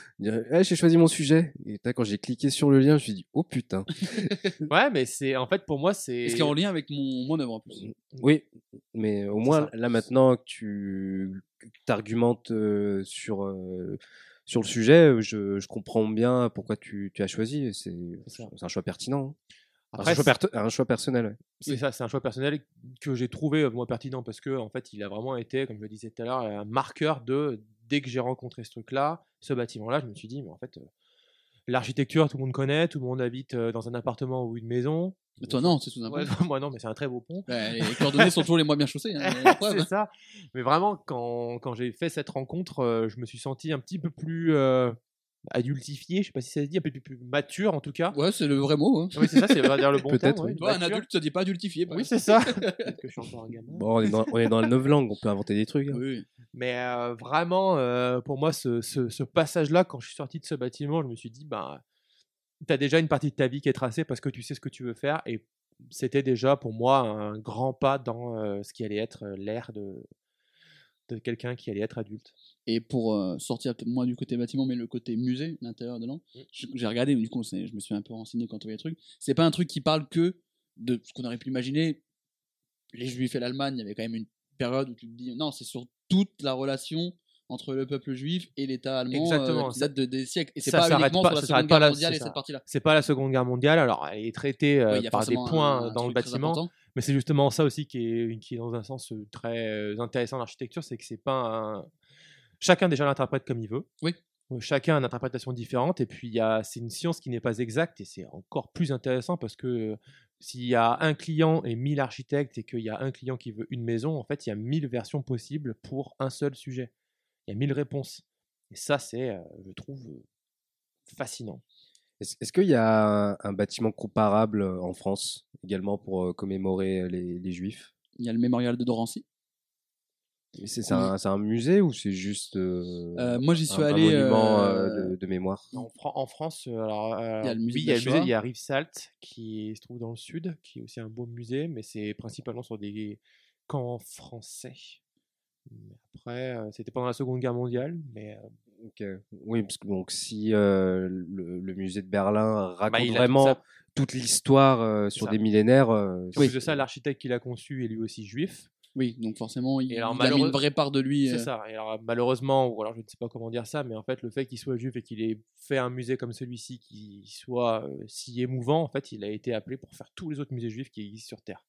Eh, j'ai choisi mon sujet. Et là, quand j'ai cliqué sur le lien, je me suis dit oh putain. Ouais, mais c'est en fait pour moi c'est. Ce qui est en lien avec mon, mon œuvre en plus? Oui, mais au moins ça. là maintenant que tu argumentes sur euh, sur le sujet, je, je comprends bien pourquoi tu, tu as choisi. c'est un choix pertinent. hein. Après, un, choix per- un choix personnel. ouais. C'est ça, c'est un choix personnel que j'ai trouvé euh, moi pertinent parce que en fait, il a vraiment été, comme je le disais tout à l'heure, un marqueur de dès que j'ai rencontré ce truc-là, ce bâtiment-là, je me suis dit, mais en fait, euh, l'architecture, tout le monde connaît, tout le monde habite euh, dans un appartement ou une maison. Mais toi non, c'est tout Ouais, simplement. moi non, mais c'est un très beau pont. les coordonnées sont toujours les moins bien chaussées. hein, c'est ça. Mais vraiment, quand, quand j'ai fait cette rencontre, euh, je me suis senti un petit peu plus euh, adultifié, je sais pas si ça se dit, un peu plus, plus mature en tout cas. Ouais, c'est le vrai mot. hein. Oui, c'est ça, c'est dire le bon Peut-être, terme. oui. ouais, Toi, un mature. adulte, ça dit pas adultifié. Oui, c'est ça. Peut-être que je suis encore un gamin. Bon, on est dans, on est dans la neuve langue, on peut inventer des trucs. hein. Oui. Mais euh, vraiment, euh, pour moi, ce, ce- ce passage-là, quand je suis sorti de ce bâtiment, je me suis dit, bah, tu as déjà une partie de ta vie qui est tracée parce que tu sais ce que tu veux faire. Et c'était déjà pour moi un grand pas dans euh, ce qui allait être l'ère de, de quelqu'un qui allait être adulte. Et pour euh, sortir moins du côté bâtiment, mais le côté musée, l'intérieur dedans, Mm. je- j'ai regardé, mais du coup, je me suis un peu renseigné quand on voyait les trucs. C'est pas un truc qui parle que de ce qu'on aurait pu imaginer. Les Juifs et l'Allemagne, il y avait quand même une période où tu te dis, non, c'est sur toute la relation entre le peuple juif et l'État allemand euh, Exactement, qui ça- date de, des siècles. Et c'est pas s'arrête uniquement pas- sur la Seconde Guerre mondiale et cette partie-là. C'est pas la Seconde Guerre mondiale, alors elle est traitée euh, Ouais, par des points un- dans le bâtiment. Mais c'est justement ça aussi qui est, qui est dans un sens euh, très euh, intéressant l'architecture, c'est que c'est pas un... Chacun déjà l'interprète comme il veut. Oui. Euh, Chacun a une interprétation différente et puis c'est une science qui n'est pas exacte et c'est encore plus intéressant parce que s'il y a un client et 1000 architectes et qu'il y a un client qui veut une maison, en fait il y a 1000 versions possibles pour un seul sujet. Il y a 1000 réponses. Et ça c'est, je trouve, fascinant. Est-ce est-ce qu'il y a un, un bâtiment comparable euh, en France également pour euh, commémorer euh, les, les Juifs? Il y a le mémorial de Dorancy. Mais C'est c'est un, c'est un musée ou c'est juste euh, Euh, moi, j'y suis un, un allé, monument euh, de, de mémoire? En, Fran- en France, alors, Il y a le musée oui, de il y a le musée, il y a Rivesaltes qui se trouve dans le sud, qui est aussi un beau musée, mais c'est principalement sur des camps français. Après, c'était pendant la Seconde Guerre mondiale, mais euh, Ok. Oui, parce que donc si euh, le, le musée de Berlin raconte bah, tout vraiment toute l'histoire euh, sur ça. des millénaires, euh, plus de ça, l'architecte qui l'a conçu est lui aussi juif. Oui, donc forcément, il, alors, il a mis une vraie part de lui. C'est euh, ça. Et alors, malheureusement, ou alors je ne sais pas comment dire ça, mais en fait, le fait qu'il soit juif et qu'il ait fait un musée comme celui-ci qui soit euh, si émouvant, en fait, il a été appelé pour faire tous les autres musées juifs qui existent sur Terre.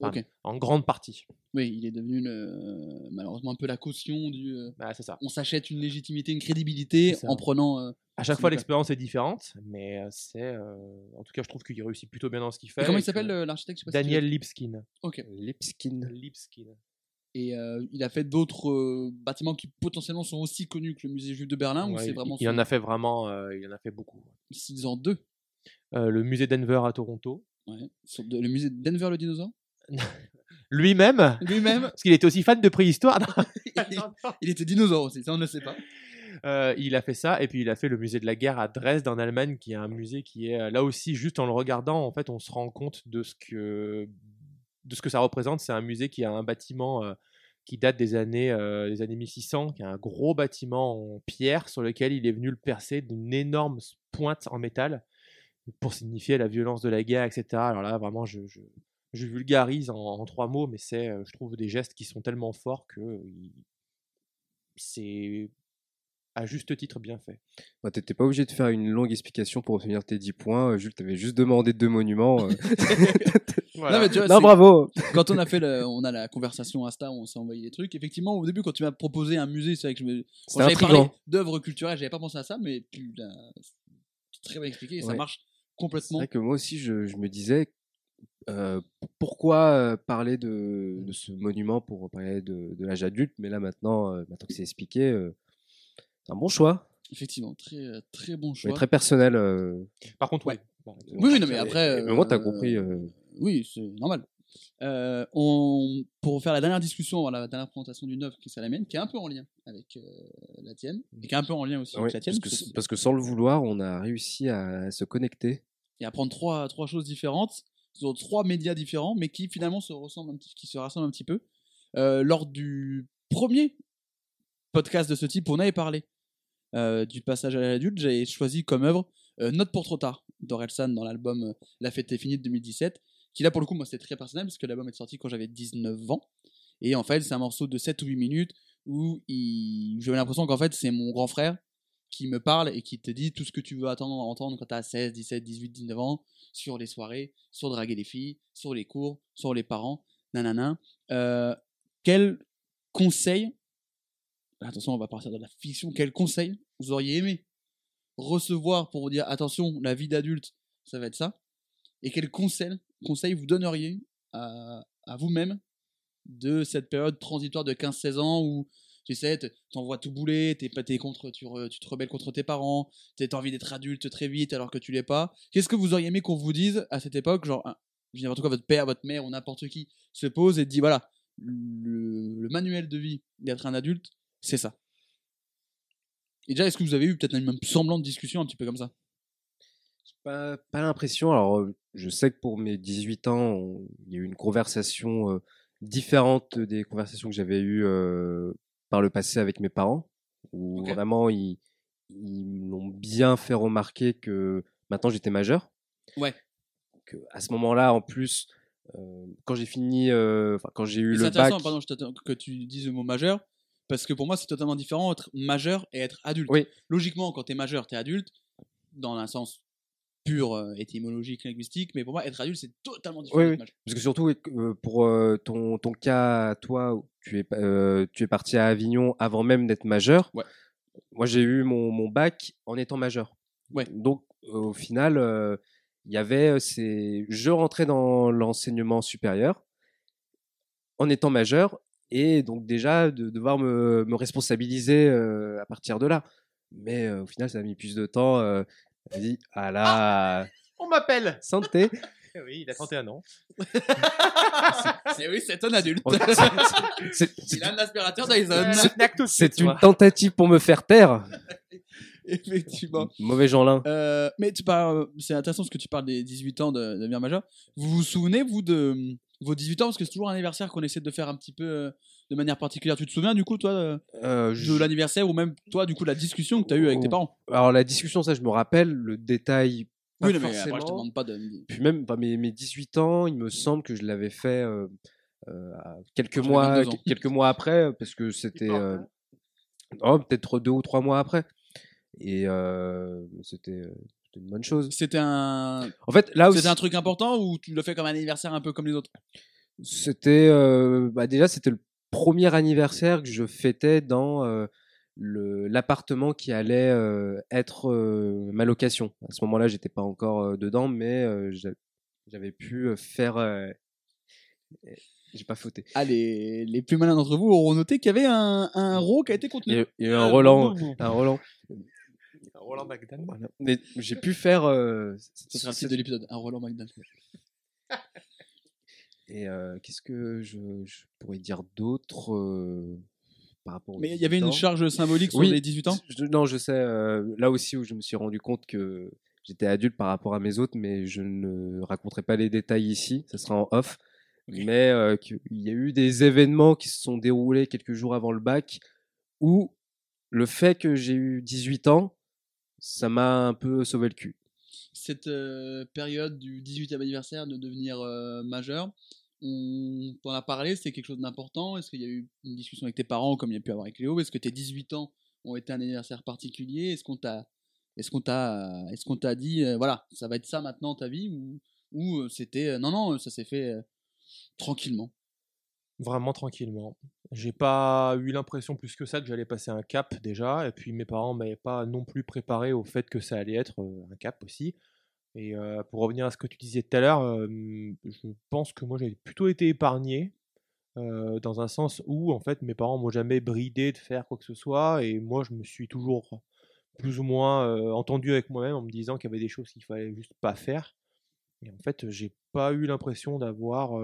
Enfin, Ok. En grande partie. Oui, il est devenu le- malheureusement un peu la caution du. euh, Bah, c'est ça. on s'achète une légitimité, une crédibilité en prenant. euh, À chaque fois, l'expérience est différente, mais euh, c'est. euh, En tout cas, je trouve qu'il réussit plutôt bien dans ce qu'il fait. et comment il s'appelle que- euh, l'architecte? Si Daniel Lipskin. Ok. Lipskin. Lipskin. Et euh, il a fait d'autres euh, bâtiments qui potentiellement sont aussi connus que le musée juif de Berlin ou Ouais, c'est il- vraiment. il, en a fait vraiment, euh, il en a fait beaucoup. S'ils en deux. Euh, le musée Denver à Toronto. Ouais. Le musée de Denver le dinosaure? Lui-même, Lui-même, parce qu'il était aussi fan de préhistoire. il était dinosaure aussi, ça on ne sait pas. Euh, il a fait ça, et puis il a fait le musée de la guerre à Dresde en Allemagne, qui est un musée qui est euh, là aussi, juste en le regardant, en fait, on se rend compte de ce que, de ce que ça représente. C'est un musée qui a un bâtiment euh, qui date des années, euh, des années 1600, qui a un gros bâtiment en pierre sur lequel il est venu le percer d'une énorme pointe en métal pour signifier la violence de la guerre, etc. Alors là, vraiment, je, je, je vulgarise en, en trois mots, mais c'est, je trouve, des gestes qui sont tellement forts que c'est à juste titre bien fait. Bah, T'étais pas obligé de faire une longue explication pour obtenir tes 10 points. Jules, t'avais juste demandé deux monuments. euh. Non, mais tu vois, non, c'est- bravo quand on a fait le- on a la conversation Insta où on s'est envoyé des trucs effectivement au début quand tu m'as proposé un musée c'est vrai que je me quand j'avais parlé d'œuvres culturelles j'avais pas pensé à ça mais tu l'as très bien expliqué et ça marche C'est complètement vrai que moi aussi, je, je me disais, euh, pourquoi euh, parler de, de ce monument pour parler de, de l'âge adulte? Mais là, maintenant, euh, maintenant que c'est expliqué, euh, c'est un bon choix, Effectivement, très, très bon mais choix. très personnel. euh. Par contre, Ouais. Oui, oui, non, mais après. mais moi, t'as compris. euh, Oui, c'est normal. Euh, on, pour faire la dernière discussion, voilà, la dernière présentation d'une œuvre qui est la mienne, qui est un peu en lien avec euh, la tienne, et qui est un peu en lien aussi avec la tienne, parce, que, parce que- s- parce que sans le vouloir, on a réussi à se connecter. et à prendre trois, trois choses différentes, sur trois médias différents, mais qui finalement se ressemblent un petit, qui se rassemblent un petit peu. Euh, lors du premier podcast de ce type, on avait parlé euh, du passage à l'adulte. J'avais choisi comme œuvre euh, Note pour trop tard d'Orelsan dans l'album La fête est finie de 2017, qui là pour le coup, moi c'était très personnel parce que l'album est sorti quand j'avais 19 ans. Et en fait, c'est un morceau de 7 ou 8 minutes où il... j'avais l'impression qu'en fait, c'est mon grand frère qui me parle et qui te dit tout ce que tu veux attendre, entendre quand tu as 16, 17, 18, 19 ans sur les soirées, sur draguer les filles, sur les cours, sur les parents, nanana. Euh, quel conseil, attention, on va partir de la fiction, quel conseil vous auriez aimé recevoir pour dire attention, la vie d'adulte, ça va être ça Et quel conseil, conseil vous donneriez à vous-même de cette période transitoire de 15-16 ans où tu sais, t'envoies tout bouler, contre, tu, te rebelles contre tes parents, t'as envie d'être adulte très vite alors que tu l'es pas. Qu'est-ce que vous auriez aimé qu'on vous dise à cette époque Genre, je dis n'importe quoi, votre père, votre mère ou n'importe qui se pose et dit voilà, le, manuel de vie d'être un adulte, c'est ça. Et déjà, est-ce que vous avez eu peut-être un même semblant de discussion un petit peu comme ça? Pas, pas l'impression. Alors, euh, je sais que pour mes 18 ans, il y a eu une conversation euh, différente des conversations que j'avais eues euh, par le passé avec mes parents, où vraiment ils, ils l'ont bien fait remarquer que maintenant j'étais majeur. Ouais. Que à ce moment-là, en plus, euh, quand j'ai fini, euh, enfin quand j'ai eu C'est le intéressant, bac, pardon, je t'attends que tu dises le mot majeur, parce que pour moi, c'est totalement différent être majeur et être adulte. Oui. Logiquement, quand tu es majeur, tu es adulte, dans un sens pur euh, étymologique, linguistique, mais pour moi, être adulte, c'est totalement différent. Oui, oui. Parce que surtout, euh, pour euh, ton, ton cas, toi, tu es, euh, tu es parti à Avignon avant même d'être majeur. Ouais. Moi, j'ai eu mon, mon bac en étant majeur. Ouais. Donc, au final, euh, il y avait ces... Je rentrais dans l'enseignement supérieur en étant majeur et donc déjà de devoir me, me responsabiliser euh, à partir de là. Mais euh, au final, ça a mis plus de temps. Euh, elle dit, ah là, On m'appelle santé. Eh Oui, il a 31 ans. C'est oui, c'est un adulte. C'est- c'est- Il a un aspirateur Dyson. C'est une tentative pour me faire taire. Effectivement. Mauvais Jeanlin. Euh, mais tu parles, c'est intéressant parce que tu parles des 18 ans de, de devenir majeur. Vous vous souvenez, vous, de euh, vos 18 ans? Parce que c'est toujours un anniversaire qu'on essaie de faire un petit peu euh, de manière particulière. Tu te souviens, du coup, toi, de, Euh, de je- l'anniversaire ou même, toi, du coup, la discussion que tu as eue avec tes Oh. parents Alors la discussion, ça je me rappelle, le détail. Pas Oui, non, mais après, je te demande pas de. Puis même bah, mes, mes 18 ans, il me semble que je l'avais fait euh, euh, quelques mois, 22 ans. quelques mois après, parce que c'était euh, oh, peut-être deux ou trois mois après. Et euh, c'était euh, une bonne chose. C'était un, En fait, là aussi, c'était un truc important ou tu le fais comme un anniversaire un peu comme les autres? C'était euh, bah déjà c'était le premier anniversaire que je fêtais dans euh, l'appartement qui allait euh, être euh, ma location. À ce moment-là, j'étais pas encore euh, dedans, mais euh, j'a- j'avais pu euh, faire. euh, J'ai pas fauté. Ah, les, les plus malins d'entre vous auront noté qu'il y avait un, un RAW qui a été contenu. a, il y a eu un Roland, un Roland. Roland McDan. Voilà. Mais j'ai pu faire. euh, Ce sera le titre de l'épisode, un Roland McDonald. Et euh, qu'est-ce que je, je pourrais dire d'autre euh, par rapport aux Mais il y avait 18 une charge symbolique sur Oui. les 18 ans? Je- non, je sais. euh, là aussi où je me suis rendu compte que j'étais adulte par rapport à mes autres, mais je ne raconterai pas les détails ici. Ça sera en off. Mais euh, qu'il y a eu des événements qui se sont déroulés quelques jours avant le bac où le fait que j'ai eu 18 ans, ça m'a un peu sauvé le cul. Cette euh, période du 18e anniversaire de devenir euh, majeur, on t'en a parlé, c'est quelque chose d'important? Est-ce qu'il y a eu une discussion avec tes parents comme il y a pu avoir avec Léo? Est-ce que tes 18 ans ont été un anniversaire particulier? Est-ce qu'on t'a est-ce qu'on t'a est-ce qu'on t'a dit euh, voilà, ça va être ça maintenant ta vie? Ou ou c'était non non, ça s'est fait tranquillement? Vraiment tranquillement. J'ai pas eu l'impression plus que ça que j'allais passer un cap déjà, et puis mes parents m'avaient pas non plus préparé au fait que ça allait être euh, un cap aussi. Et euh, pour revenir à ce que tu disais tout à l'heure, je pense que moi j'ai plutôt été épargné euh, dans un sens où en fait mes parents m'ont jamais bridé de faire quoi que ce soit et moi je me suis toujours plus ou moins entendu avec moi-même en me disant qu'il y avait des choses qu'il fallait juste pas faire. Et en fait, j'ai pas eu l'impression d'avoir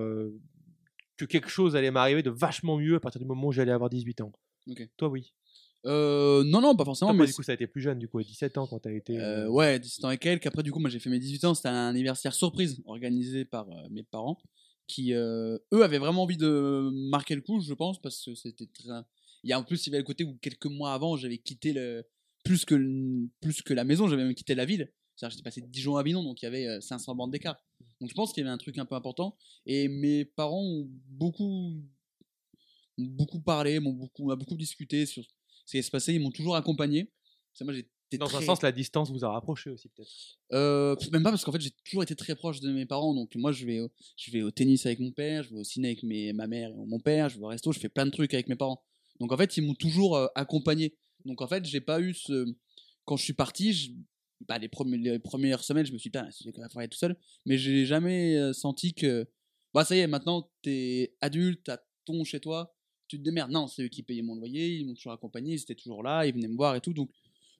que quelque chose allait m'arriver de vachement mieux à partir du moment où j'allais avoir 18 ans. Toi, oui. Euh, non, non, pas forcément. Toi, mais du coup, ça a été plus jeune, du coup, à 17 ans quand t'as été. Euh, euh, ouais, 17 ans et quelques. Après, du coup, moi, j'ai fait mes 18 ans. C'était un anniversaire surprise organisé par euh, mes parents qui, eux, avaient vraiment envie de marquer le coup, je pense, parce que c'était très. Il y a en plus, il y avait le côté où quelques mois avant, j'avais quitté le. Plus que, le- plus que la maison, j'avais même quitté la ville. C'est-à-dire, j'étais passé de Dijon à Avignon, donc il y avait euh, 500 bandes d'écart. Donc, je pense qu'il y avait un truc un peu important. Et mes parents ont beaucoup, ont beaucoup parlé, m'ont beaucoup, on a beaucoup discuté sur ce qui s'est passé. Ils m'ont toujours accompagné. Ça, moi, j'étais Dans un sens, la distance vous a rapproché aussi, peut-être. euh, même pas parce qu'en fait j'ai toujours été très proche de mes parents donc moi je vais au, je vais au tennis avec mon père je vais au ciné avec mes, ma mère et mon père je vais au resto je fais plein de trucs avec mes parents donc en fait ils m'ont toujours euh, accompagné donc en fait j'ai pas eu ce quand je suis parti bah, les, premières semaines je me suis dit c'est quand même tout seul mais j'ai jamais euh, senti que bah ça y est maintenant t'es adulte t'as ton chez toi tu te démerdes non c'est eux qui payaient mon loyer ils m'ont toujours accompagné ils étaient toujours là ils venaient me voir et tout donc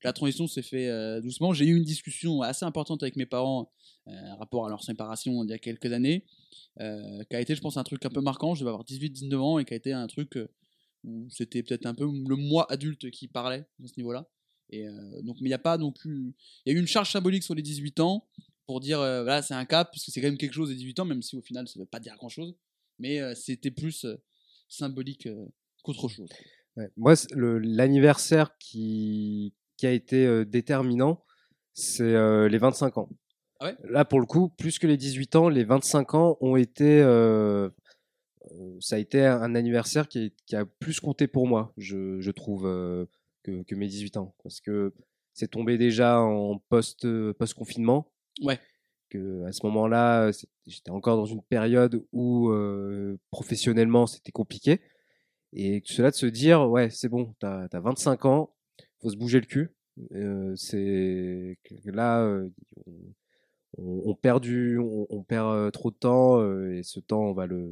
la transition s'est fait euh, doucement. J'ai eu une discussion assez importante avec mes parents euh, rapport à leur séparation il y a quelques années, euh, qui a été, je pense, un truc un peu marquant. Je devais avoir 18-19 ans et qui a été un truc où c'était peut-être un peu le moi adulte qui parlait à ce niveau-là. Et euh, donc, mais il n'y a pas donc eu, il y a eu une charge symbolique sur les 18 ans pour dire euh, voilà c'est un cap parce que c'est quand même quelque chose les 18 ans même si au final ça veut pas dire grand chose mais euh, c'était plus symbolique qu'autre chose Ouais. Moi, l'anniversaire qui, qui a été déterminant, c'est les 25 ans. Ah ouais? Là, pour le coup, plus que les 18 ans, les 25 ans ont été. euh, ça a été un anniversaire qui, a plus compté pour moi, je, je trouve, euh, que, que mes 18 ans. Parce que c'est tombé déjà en post, post-confinement. Ouais. Que à ce moment-là, c'est- j'étais encore dans une période où euh, professionnellement c'était compliqué. Et cela de se dire, ouais, c'est bon, t'as as 25 ans, faut se bouger le cul. Euh, c'est que là, euh, on, perd du, on, on perd euh, trop de temps euh, et ce temps, on va le,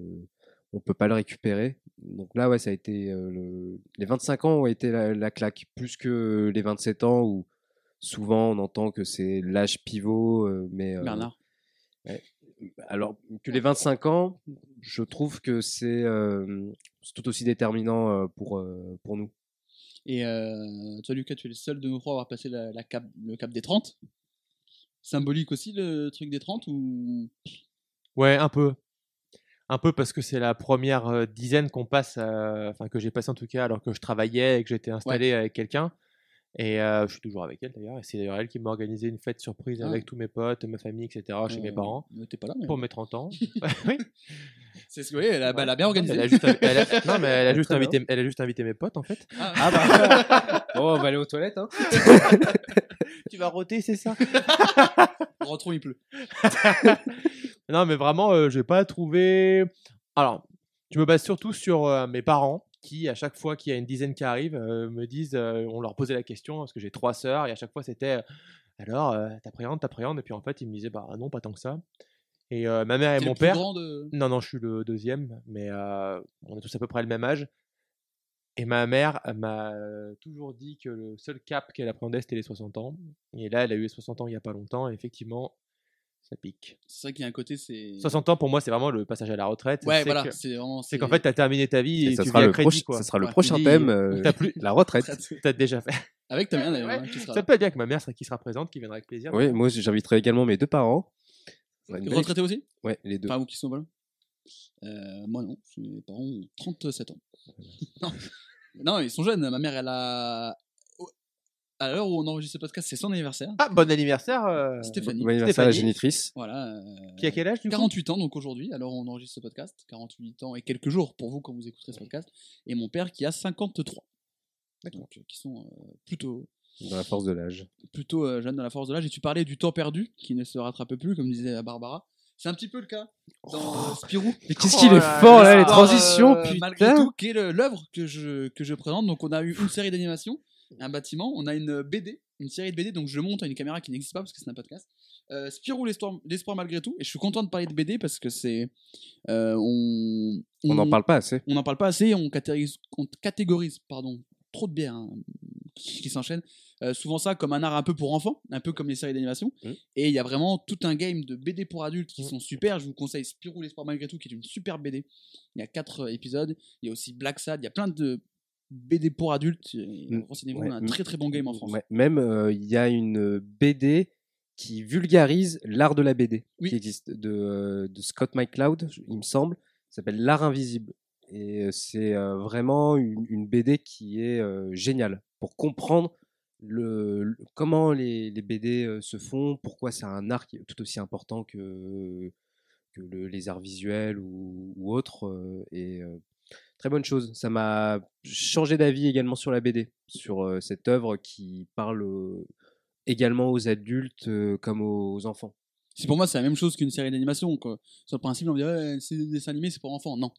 on peut pas le récupérer. Donc là, ouais, ça a été euh, le, les 25 ans ont été la, la claque, plus que les 27 ans où souvent on entend que c'est l'âge pivot, euh, mais euh, Bernard alors que les 25 ans, je trouve que c'est euh, c'est tout aussi déterminant euh, pour, euh, pour nous. Et euh, toi, Lucas, tu es le seul de nous trois à avoir passé la, la cap, le cap des 30. Symbolique aussi, le truc des 30 ou... Ouais, un peu. Un peu parce que c'est la première euh, dizaine qu'on passe, euh, enfin que j'ai passé en tout cas alors que je travaillais et que j'étais installé avec quelqu'un. Et euh, je suis toujours avec elle d'ailleurs. Et c'est d'ailleurs elle qui m'a organisé une fête surprise Ah. avec tous mes potes, ma famille, etc. chez mes Euh, parents T'es pas là, mais... pour mes 30 ans. oui. C'est ce que oui, elle a, bah, elle a bien organisé. Elle a juste, elle a- non, mais elle a juste invité, elle a juste invité mes potes en fait. Ah, Ah bah, oh, on va aller aux toilettes. Hein. Tu vas roter, c'est ça? Rentrons, il pleut. Non, mais vraiment, euh, j'ai pas trouvé. Alors, je me base surtout sur euh, mes parents qui, à chaque fois qu'il y a une dizaine qui arrive, euh, me disent, euh, on leur posait la question parce que j'ai trois sœurs et à chaque fois c'était, alors, t'appréhendes, t'appréhendes et puis en fait ils me disaient, bah non, pas tant que ça. Et ma mère et mon père. grand de- Non, non, je suis le deuxième, mais on a tous à peu près le même âge. Et ma mère m'a toujours dit que le seul cap qu'elle apprenait, c'était les 60 ans. Et là, elle a eu les 60 ans il n'y a pas longtemps, et effectivement, ça pique. C'est vrai qu'il y a un côté, c'est. 60 ans, pour moi, c'est vraiment le passage à la retraite. Ouais, C'est voilà. que- C'est vraiment. C'est qu'en fait, tu as terminé ta vie et, Et ça tu sera le, crédit, prochain- quoi. ça sera le Ouais. prochain Tu dis, thème, euh, t'as plus- la retraite. T'as déjà fait. Avec ta mère, d'ailleurs, Ouais. hein, sera Ça peut être bien avec ma mère qui sera présente, qui viendra avec plaisir. Oui, moi j'inviterai également mes deux parents. Ça sera une belle- Retraité aussi? Ouais, les deux. Vous qui sont pas là Euh, Moi, non. Mes parents ont 37 ans. non. non, ils sont jeunes. Ma mère, elle a. À l'heure où on enregistre ce podcast, c'est son anniversaire. Ah, bon anniversaire. euh, Stéphanie. Bon anniversaire à la Stéphanie. génitrice. Voilà. euh, Qui a quel âge du coup? 48 ans donc aujourd'hui, alors on enregistre ce podcast, 48 ans et quelques jours pour vous quand vous écouterez ce podcast, et mon père qui a 53. Donc, euh, qui sont euh, plutôt, Dans la force de l'âge. plutôt euh, jeunes dans la force de l'âge. Et tu parlais du temps perdu qui ne se rattrape plus, comme disait Barbara. C'est un petit peu le cas dans euh, Spirou. Mais qu'est-ce Oh qu'il est là fort là, les L'histoire, transitions, euh, Malgré putain tout, qui est l'œuvre que je, que je présente. Donc on a eu une série d'animations un bâtiment, on a une BD, une série de BD, donc je monte à une caméra qui n'existe pas parce que c'est un podcast. Euh, Spirou l'espoir malgré tout, et je suis content de parler de BD parce que c'est. euh, on n'en parle pas assez. on n'en parle pas assez, on catégorise, on catégorise pardon, trop de bières hein, qui, qui s'enchaînent. Euh, souvent ça comme un art un peu pour enfants, un peu comme les séries d'animation. Mm. Et il y a vraiment tout un game de BD pour adultes qui Mm. sont super. Je vous conseille Spirou l'espoir malgré tout, qui est une super BD. Il y a quatre euh, épisodes. Il y a aussi Black Sad. Il y a plein de BD pour adultes. Mm. Renseignez-vous, Ouais. on a un très très bon game en France. Ouais, Même euh, il y a une BD qui vulgarise l'art de la BD Oui. qui existe de, euh, de Scott McCloud, il me semble, s'appelle L'art invisible. Et euh, c'est euh, vraiment une, une BD qui est euh, géniale pour comprendre le, le- comment les, les BD euh, se font, pourquoi c'est un art qui est tout aussi important que, que le- les arts visuels ou, ou autres. euh, et euh, très bonne chose. Ça m'a changé d'avis également sur la BD, sur euh, cette œuvre qui parle euh, également aux adultes euh, comme aux enfants. Si pour moi c'est la même chose qu'une série d'animation. Sur le principe, on me dit ouais, c'est des dessins animés, c'est pour enfants. Non.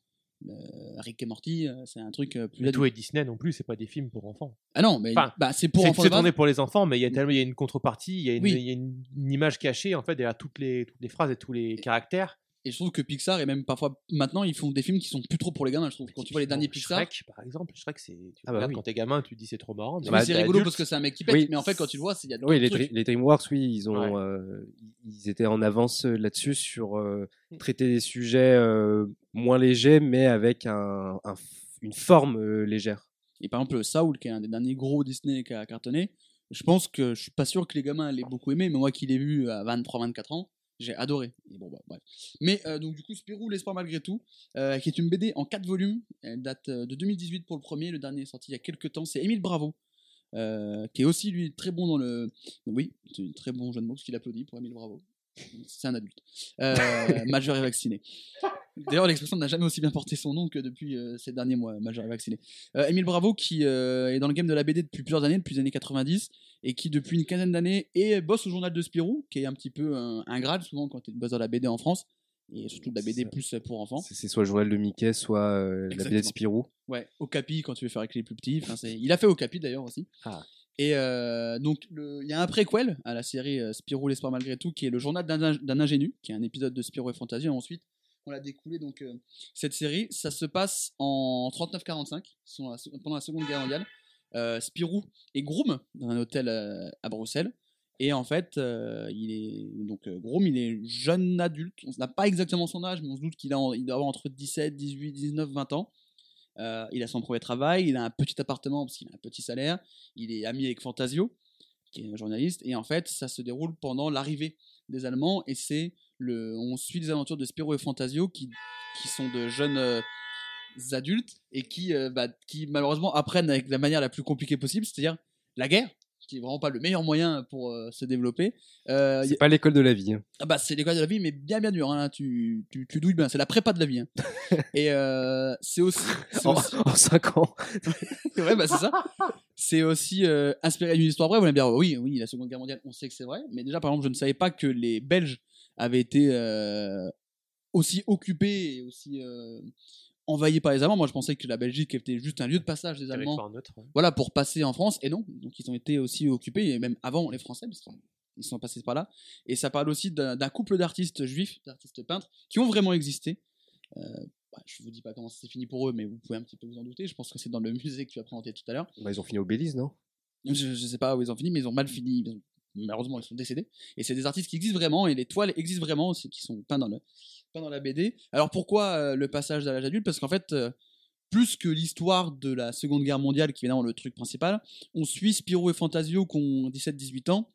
Euh, Rick et Morty, c'est un truc plus Mais tout Disney non plus, c'est pas des films pour enfants. Ah non, mais Enfin, bah, c'est pour enfants. c'est tourné pour les enfants, mais il y a tellement il y a une contrepartie, il y a une, Oui. il y a une, une image cachée en fait derrière toutes les, toutes les phrases et tous les caractères. Et je trouve que Pixar, et même parfois maintenant, ils font des films qui sont plus trop pour les gamins. Je trouve quand tu vois les derniers Pixar, Shrek, par exemple, Shrek, c'est. Ah bah oui. quand t'es gamin, tu te dis c'est trop marrant. mais bah, c'est rigolo adulte, parce que c'est un mec qui pète, Oui. mais en fait, quand tu le vois, c'est- il y a Oui, les, trucs. Les DreamWorks, oui, ils ont, Ouais. euh, ils étaient en avance euh, là-dessus sur euh, Mm. traiter des sujets euh, moins légers, mais avec un, une forme euh, légère. Et par exemple, Saul, qui est un des derniers gros Disney qui a cartonné, je pense que je suis pas sûr que les gamins l'aient beaucoup aimé, mais moi qui l'ai vu à 23-24 ans, j'ai adoré. Bah. Mais euh, donc, du coup, Spirou, l'espoir malgré tout, euh, qui est une BD en 4 volumes, elle date euh, de 2018 pour le premier, le dernier est sorti il y a quelques temps, c'est Émile Bravo. qui est aussi lui très bon dans le oui c'est un très bon jeu de mots parce qu'il applaudit pour Émile Bravo c'est un adulte majeur et vacciné D'ailleurs, l'expression n'a jamais aussi bien porté son nom que depuis euh, ces derniers mois, majeur et vacciné. Euh, Émile Bravo, qui euh, est dans le game de la BD depuis plusieurs années, depuis les années 90, et qui depuis une quinzaine d'années et bosse au journal de Spirou, qui est un petit peu un, un grade souvent quand tu bosses dans la BD en France, et surtout de la BD plus pour enfants. C'est soit le journal de Mickey, soit euh, la BD de. Spirou. Ouais, Okapi quand tu veux faire avec les plus petits. Il a fait Okapi d'ailleurs aussi. Ah. Et euh, donc, il y a un préquel à la série euh, Spirou, l'espoir malgré tout, qui est le journal d'un ingénu, qui est un épisode de Spirou et Fantasy. Et ensuite, on l'a découlé. Donc, euh, cette série, ça se passe en 39-45, sur la se- pendant la Seconde Guerre mondiale. Euh, Spirou est groom dans un hôtel euh, à Bruxelles. Et en fait, il est donc groom, il est jeune adulte. On n'a pas exactement son âge, mais on se doute qu'il a, il doit avoir entre 17, 18, 19, 20 ans. Il a son premier travail, il a un petit appartement parce qu'il a un petit salaire. Il est ami avec Fantasio, qui est un journaliste. Et en fait, ça se déroule pendant l'arrivée des Allemands. Et c'est le, on suit les aventures de Spiro et Fantasio qui, qui sont de jeunes euh, adultes et qui, euh, bah, qui malheureusement apprennent avec la manière la plus compliquée possible, c'est-à-dire la guerre, qui est vraiment pas le meilleur moyen pour euh, se développer. Euh, C'est a- pas l'école de la vie. hein. ah bah, c'est l'école de la vie, mais bien bien dur. hein, tu, tu, tu douilles bien. C'est la prépa de la vie. hein. Et euh, c'est aussi, En, aussi- en 5 ans. ouais, bah c'est ça. C'est aussi euh, inspiré d'une histoire vraie. Vous allez me dire, oui, oui, la Seconde Guerre mondiale, on sait que c'est vrai. Mais déjà, par exemple, je ne savais pas que les Belges avaient été aussi occupés et aussi envahis par les Allemands. Moi, je pensais que la Belgique était juste un lieu de passage des Allemands. neutre. ouais. Voilà, pour passer en France. Et non, donc ils ont été aussi occupés, et même avant les Français, parce qu'ils sont passés par là. Et ça parle aussi d'un couple d'artistes juifs, d'artistes peintres, qui ont vraiment existé. Euh, bah, je vous dis pas comment ça s'est fini pour eux, mais vous pouvez un petit peu vous en douter. Je pense que c'est dans le musée que tu as présenté tout à l'heure. Bah, ils ont fini au Belize, non? Je, je sais pas où ils ont fini, mais ils ont mal fini. Ils ont- malheureusement, ils sont décédés. Et c'est des artistes qui existent vraiment, et les toiles existent vraiment, c'est- qui sont peints dans, le, peints dans la BD. Alors pourquoi euh, le passage à l'âge adulte? Parce qu'en fait, euh, plus que l'histoire de la Seconde Guerre mondiale, qui est évidemment le truc principal, on suit Spirou et Fantasio qui ont 17-18 ans,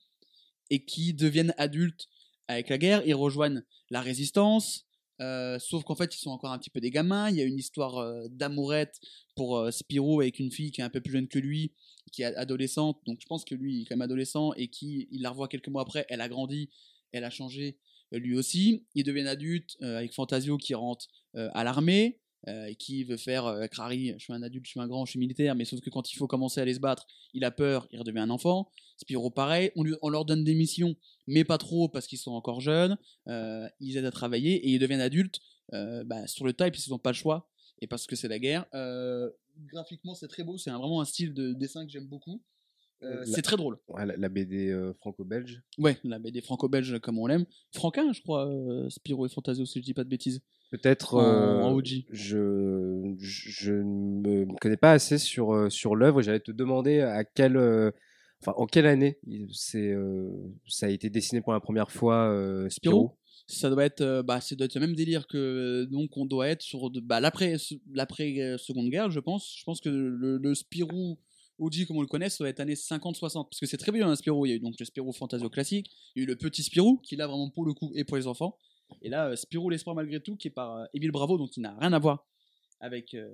et qui deviennent adultes avec la guerre. Ils rejoignent la résistance. euh, sauf qu'en fait, ils sont encore un petit peu des gamins. Il y a une histoire d'amourette pour Spirou avec une fille qui est un peu plus jeune que lui, qui est adolescente. Donc je pense que lui, il est quand même adolescent et qui, il la revoit quelques mois après. Elle a grandi, elle a changé lui aussi. Ils deviennent adultes euh, avec Fantasio qui rentre euh, à l'armée. euh, qui veut faire euh, Crary, je suis un adulte, je suis un grand, je suis militaire, mais sauf que quand il faut commencer à aller se battre, il a peur, il redevient un enfant. Spiro, pareil, on, lui- leur donne des missions, mais pas trop parce qu'ils sont encore jeunes. euh, ils aident à travailler et ils deviennent adultes euh, bah, sur le tas et ils n'ont pas le choix et parce que c'est la guerre. Euh, graphiquement, c'est très beau, c'est vraiment un style de dessin que j'aime beaucoup. Euh, C'est très drôle. Ouais, la, la BD euh, franco-belge. Ouais, la BD franco-belge comme on l'aime. Franquin, je crois, euh, Spirou et Fantasio, si je dis pas de bêtises. Peut-être. En- euh, OG. Je, je, ne me connais pas assez sur, sur l'œuvre. J'allais te demander à quelle. Enfin, en quelle année c'est, ça a été dessiné pour la première fois, Spirou Ça doit être, bah, ça doit être le même délire que donc on doit être sur bah, l'après l'après Seconde Guerre, je pense. Je pense que le, le Spirou OG comme on le connaît, ça doit être années 50-60 parce que c'est très bien un Spirou. Il y a eu donc le Spirou Fantasio classique, il y a eu le petit Spirou qui là vraiment pour le coup est pour les enfants. Et là, euh, Spirou l'espoir malgré tout qui est par euh, Émile Bravo, donc qui n'a rien à voir avec. euh,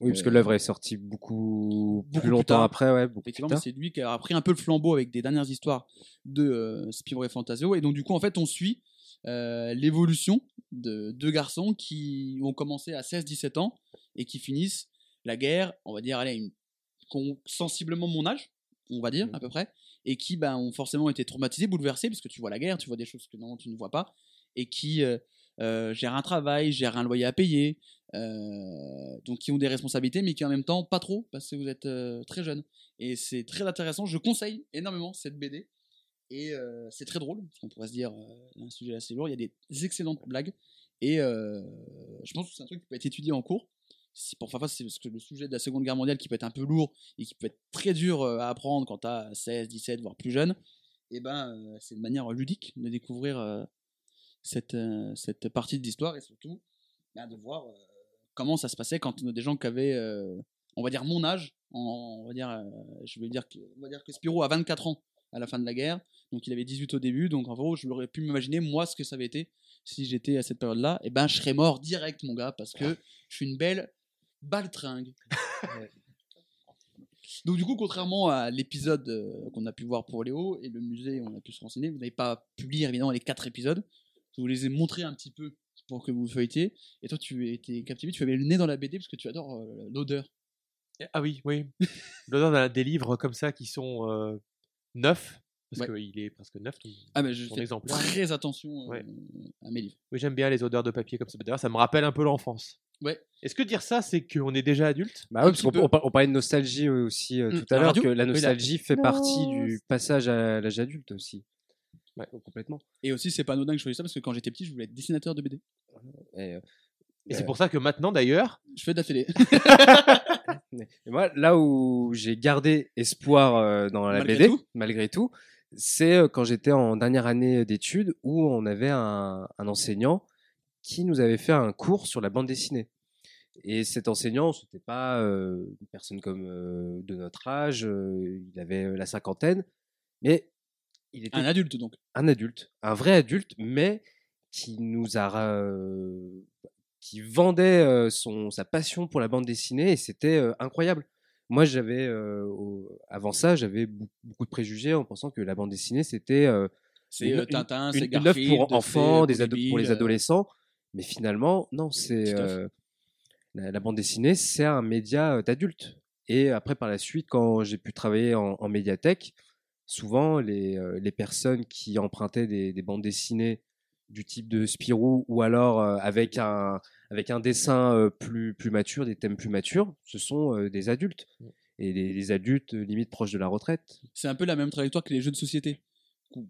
Oui, parce que Euh, l'œuvre est sortie beaucoup, beaucoup plus longtemps tard. après, ouais, c'est lui qui a pris un peu le flambeau avec des dernières histoires de euh, Spirou et Fantasio. Et donc, du coup, en fait, on suit l'évolution de deux garçons qui ont commencé à 16-17 ans et qui finissent la guerre, on va dire, allez, une, qui ont sensiblement mon âge, on va dire, à peu près, et qui ben, ont forcément été traumatisés, bouleversés, parce que tu vois la guerre, tu vois des choses que normalement tu ne vois pas, et qui euh, euh, gèrent un travail, gèrent un loyer à payer, euh, donc qui ont des responsabilités, mais qui en même temps pas trop, parce que vous êtes très jeune. Et c'est très intéressant, je conseille énormément cette BD. Et c'est très drôle, parce qu'on pourrait se dire, un sujet assez lourd, il y a des excellentes blagues. Et je pense que c'est un truc qui peut être étudié en cours. Si pour faire face, c'est le sujet de la Seconde Guerre mondiale qui peut être un peu lourd et qui peut être très dur euh, à apprendre quand tu as 16, 17, voire plus jeune, et ben euh, c'est une manière ludique de découvrir euh, cette, cette partie de l'histoire et surtout ben, de voir comment ça se passait quand des gens qui avaient, on va dire, mon âge, on va dire, je veux dire que, on va dire que Spirou a 24 ans à la fin de la guerre, donc il avait 18 au début, donc en gros, je l'aurais pu m'imaginer moi ce que ça avait été si j'étais à cette période-là, et ben je serais mort direct, mon gars, parce que je suis une belle baltringue. Donc du coup, contrairement à l'épisode euh, qu'on a pu voir pour Léo et le musée on a pu se renseigner, vous n'avez pas pu lire évidemment les quatre épisodes. Je vous les ai montrés un petit peu pour que vous feuilletiez. Et toi, tu étais captivé, tu avais le nez dans la BD parce que tu adores euh, l'odeur. Ah oui, oui. L'odeur des livres comme ça qui sont euh, neufs, parce Ouais. qu'il est presque neuf. Ah mais je fais exemplaire. très attention Ouais. à mes livres. Oui, j'aime bien les odeurs de papier comme ça. D'ailleurs, ça me rappelle un peu l'enfance. Ouais. Est-ce que dire ça, c'est qu'on est déjà adulte? Bah oui, parce qu'on on par- on parlait de nostalgie aussi euh, Mm, tout à l'heure, que la Oui, nostalgie fait partie du passage à l'âge adulte aussi. Ouais, complètement. Et aussi, c'est pas anodin que je choisisse ça parce que quand j'étais petit, je voulais être dessinateur de BD. Et, euh, Et c'est Ouais. pour ça que maintenant, d'ailleurs, Je fais de la télé. Et moi, là où j'ai gardé espoir euh, dans la Malgré BD, tout malgré tout, c'est euh, quand j'étais en dernière année d'études où on avait un, un enseignant qui nous avait fait un cours sur la bande dessinée. Et cet enseignant, c'était pas euh, une personne comme euh, de notre âge, euh, il avait la cinquantaine, mais il était Un adulte donc. un adulte, un vrai adulte, mais qui nous a euh, qui vendait euh, son sa passion pour la bande dessinée et c'était euh, incroyable. Moi, j'avais euh, avant ça, j'avais beaucoup de préjugés en pensant que la bande dessinée c'était euh, C'est Une- Tintin, une, c'est une œuvre pour enfants, des ado- pour les adolescents, mais finalement non, c'est euh, la, la bande dessinée, c'est un média euh, d'adulte. Et après, par la suite, quand j'ai pu travailler en, en médiathèque, souvent les, euh, les personnes qui empruntaient des, des bandes dessinées du type de Spirou ou alors euh, avec un avec un dessin euh, plus plus mature, des thèmes plus matures, ce sont euh, des adultes et des, des adultes limite proches de la retraite. C'est un peu la même trajectoire que les jeux de société.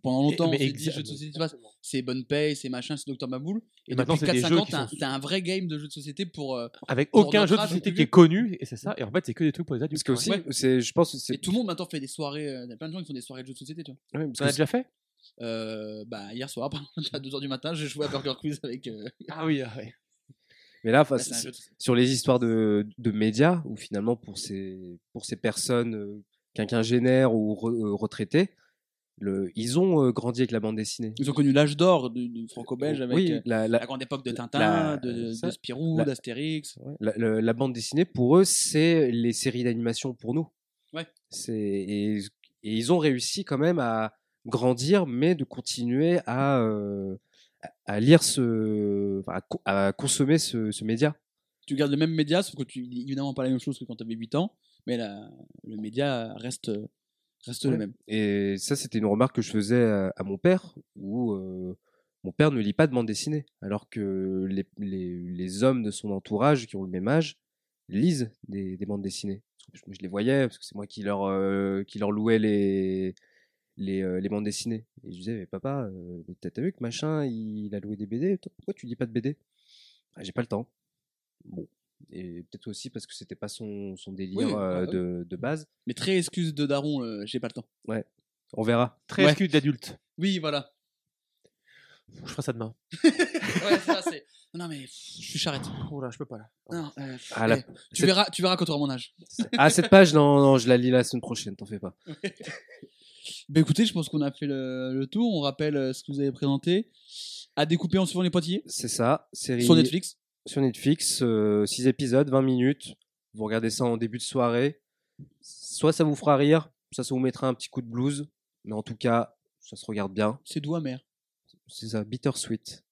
Pendant longtemps, mais on s'est dit jeux de société, c'est bonne paye, c'est machin, c'est Docteur Maboul. Et, Et maintenant, depuis c'est des 4-5 jeux ans, t'as un, sont- un vrai game de jeux de société pour. euh, avec Pour aucun jeu de société qui est connu, et c'est ça, et en fait, c'est que des trucs pour les adultes. Parce que ouais. aussi, c'est, je pense, c'est Et tout le monde maintenant fait des soirées. euh, Il y a plein de gens qui font des soirées de jeux de société, tu vois. Ouais, parce as déjà fait? Euh, bah, hier soir, à 2h du matin, j'ai joué à Burger Quiz avec. euh, Ah oui, ah oui. Mais là, bah, sur les histoires de, de médias, où finalement, pour ces, pour ces personnes euh, quinquagénaires ou re- euh, retraitées, le, ils ont euh, grandi avec la bande dessinée. Ils ont connu l'âge d'or du, du franco-belge avec oui, euh, la, la la, grande époque de Tintin, la- de, ça, de Spirou, la- d'Astérix. ouais, la- bande dessinée, pour eux, c'est les séries d'animation pour nous. Ouais. Et, et ils ont réussi quand même à grandir, mais de continuer à, euh, à- lire ce, à, co- à consommer ce, ce média. Tu gardes le même média, sauf que tu évidemment pas la même chose que quand tu avais 8 ans, mais le média reste, reste le même. Et ça, c'était une remarque que je faisais à, à mon père, où euh, mon père ne lit pas de bande dessinée, alors que les, les, les hommes de son entourage qui ont le même âge lisent des, des bandes dessinées. je, je les voyais parce que c'est moi qui leur, euh, qui leur louais les, les, euh, les bandes dessinées. Et je disais, mais papa, euh, t'as vu que machin, il, a loué des BD Pourquoi tu lis pas de BD ah, J'ai pas le temps. Bon. Et peut-être aussi parce que c'était pas son, son délire Oui, euh, de, de base. Mais très excuse de Daron, euh, j'ai pas le temps. On verra. Très Ouais. excuse d'adulte. Oui, voilà. Je ferai ça demain. Ouais, ça, c'est. Non, mais je suis charrette. Oh là, je peux pas là. Non, euh, Ah, la- eh, tu, cette- verras, tu verras quand tu auras mon âge. Ah, cette page, non, non, je la lis la semaine prochaine, t'en fais pas. Bah écoutez, je pense qu'on a fait le, le tour. On rappelle ce que vous avez présenté. À découper en suivant les pointillés. C'est ça, série Sur Netflix. Sur Netflix, 6 épisodes, 20 minutes. Vous regardez ça en début de soirée. Soit ça vous fera rire, soit ça vous mettra un petit coup de blues. Mais en tout cas, ça se regarde bien. C'est doux amer. C'est ça, bittersweet,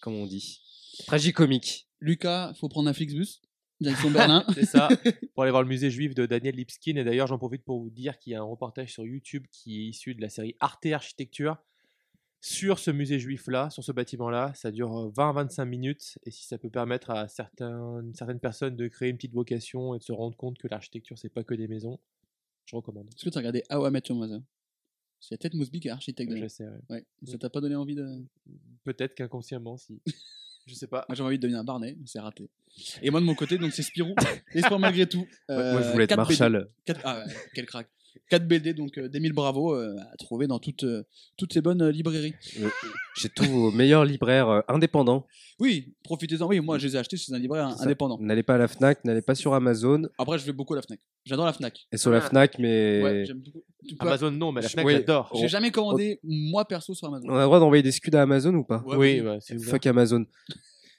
comme on dit. Tragicomique. Lucas, faut prendre un Flixbus. Direction Berlin. C'est ça, pour aller voir le musée juif de Daniel Lipskin. Et d'ailleurs, j'en profite pour vous dire qu'il y a un reportage sur YouTube qui est issu de la série Arte Architecture sur ce musée juif-là, sur ce bâtiment-là. Ça dure 20-25 minutes. Et si ça peut permettre à certains, certaines personnes de créer une petite vocation et de se rendre compte que l'architecture, c'est pas que des maisons, je recommande. Est-ce que tu as regardé How I Met Your Mother? C'est Ted Mosby qui est architecte. Je sais, ouais. Ouais. Ça t'a pas donné envie de. Peut-être qu'inconsciemment, si. je sais pas. Moi j'avais envie de devenir un Barnet, mais c'est raté. Et moi de mon côté, donc c'est Spirou. Espoir malgré tout. Moi, je Euh, voulais être 4 BD. Marshall. Quatre- Ah ouais, quel crack. 4 BD, donc euh, d'Emile Bravo, euh, à trouver dans toutes, euh, toutes ces bonnes euh, librairies. J'ai tous vos meilleurs libraires euh, indépendants. Oui, profitez-en. Oui, moi je les ai achetés chez un libraire ça. indépendant. N'allez pas à la Fnac, n'allez pas sur Amazon. Après, je vais beaucoup à la Fnac. J'adore la Fnac. Et sur la Ah. Fnac, mais Ouais, j'aime beaucoup. Tu peux- Amazon, non, mais la Je- Fnac, oui. j'adore. J'ai jamais commandé moi perso sur Amazon. on a le droit d'envoyer des scuds à Amazon ou pas Ouais, oui, bah, c'est ouvert. Fuck Amazon.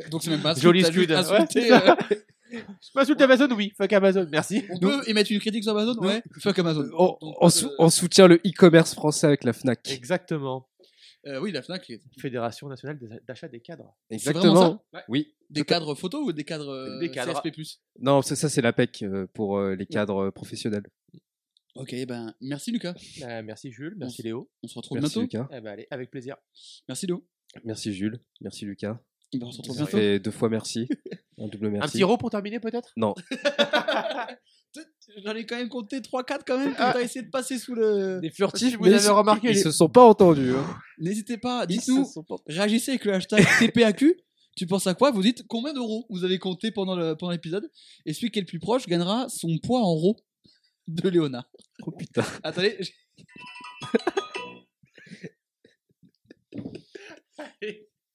Donc c'est même pas Joli t'as juste insulté, euh, Je m'insulte Amazon, oui. Fuck Amazon, merci. On peut émettre une critique sur Amazon Ouais. Fuck Amazon. On, Donc, on pas sou- de- on soutient le e-commerce français avec la Fnac. Exactement. Euh, oui, la Fnac, est- Fédération nationale des- d'achat des cadres. Vraiment Exactement. ça Oui. des cadres photo ou des cadres, euh, Des cadres. CSP+. Non, ça, ça c'est la PEC euh, pour euh, les cadres euh, professionnels. Ok, ben merci Lucas. Euh, merci Jules, merci Merci. Léo. On se retrouve Merci bientôt. Lucas. Eh ben, allez, avec plaisir. Merci Léo. Merci Jules. Merci Lucas. On se retrouve bientôt. fait deux fois merci. Un double merci. Un petit rot pour terminer peut-être? Non. J'en ai quand même compté 3-4 quand même que t'as essayé de passer sous le... Des furtifs, vous avez ils- remarqué Ils les- se sont pas entendus. hein. N'hésitez pas, dites-nous, réagissez avec le hashtag TPAQ. Tu penses à quoi? Vous dites combien d'euros vous avez compté pendant le- pendant l'épisode? Et celui qui est le plus proche gagnera son poids en euros de Léonard. Oh putain. Attendez. j'ai-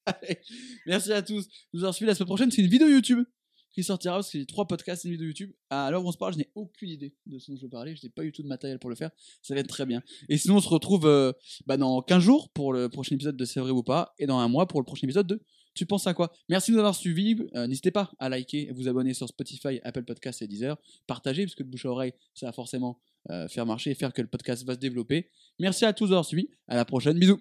Merci à tous. Nous en suivons la semaine prochaine. C'est une vidéo YouTube qui sortira parce que j'ai trois podcasts et une vidéo YouTube. À l'heure où on se parle, je n'ai aucune idée de ce dont je veux parler. Je n'ai pas eu tout de matériel pour le faire. Ça va être très bien. Et sinon, on se retrouve euh, bah, dans 15 jours pour le prochain épisode de C'est vrai ou pas et dans un mois pour le prochain épisode de Tu penses à quoi? Merci de nous avoir suivis. Euh, N'hésitez pas à liker vous abonner sur Spotify, Apple Podcasts et Deezer. Partagez parce que de bouche à oreille, ça va forcément euh, faire marcher et faire que le podcast va se développer. Merci à tous d'avoir suivi. À la prochaine. Bisous.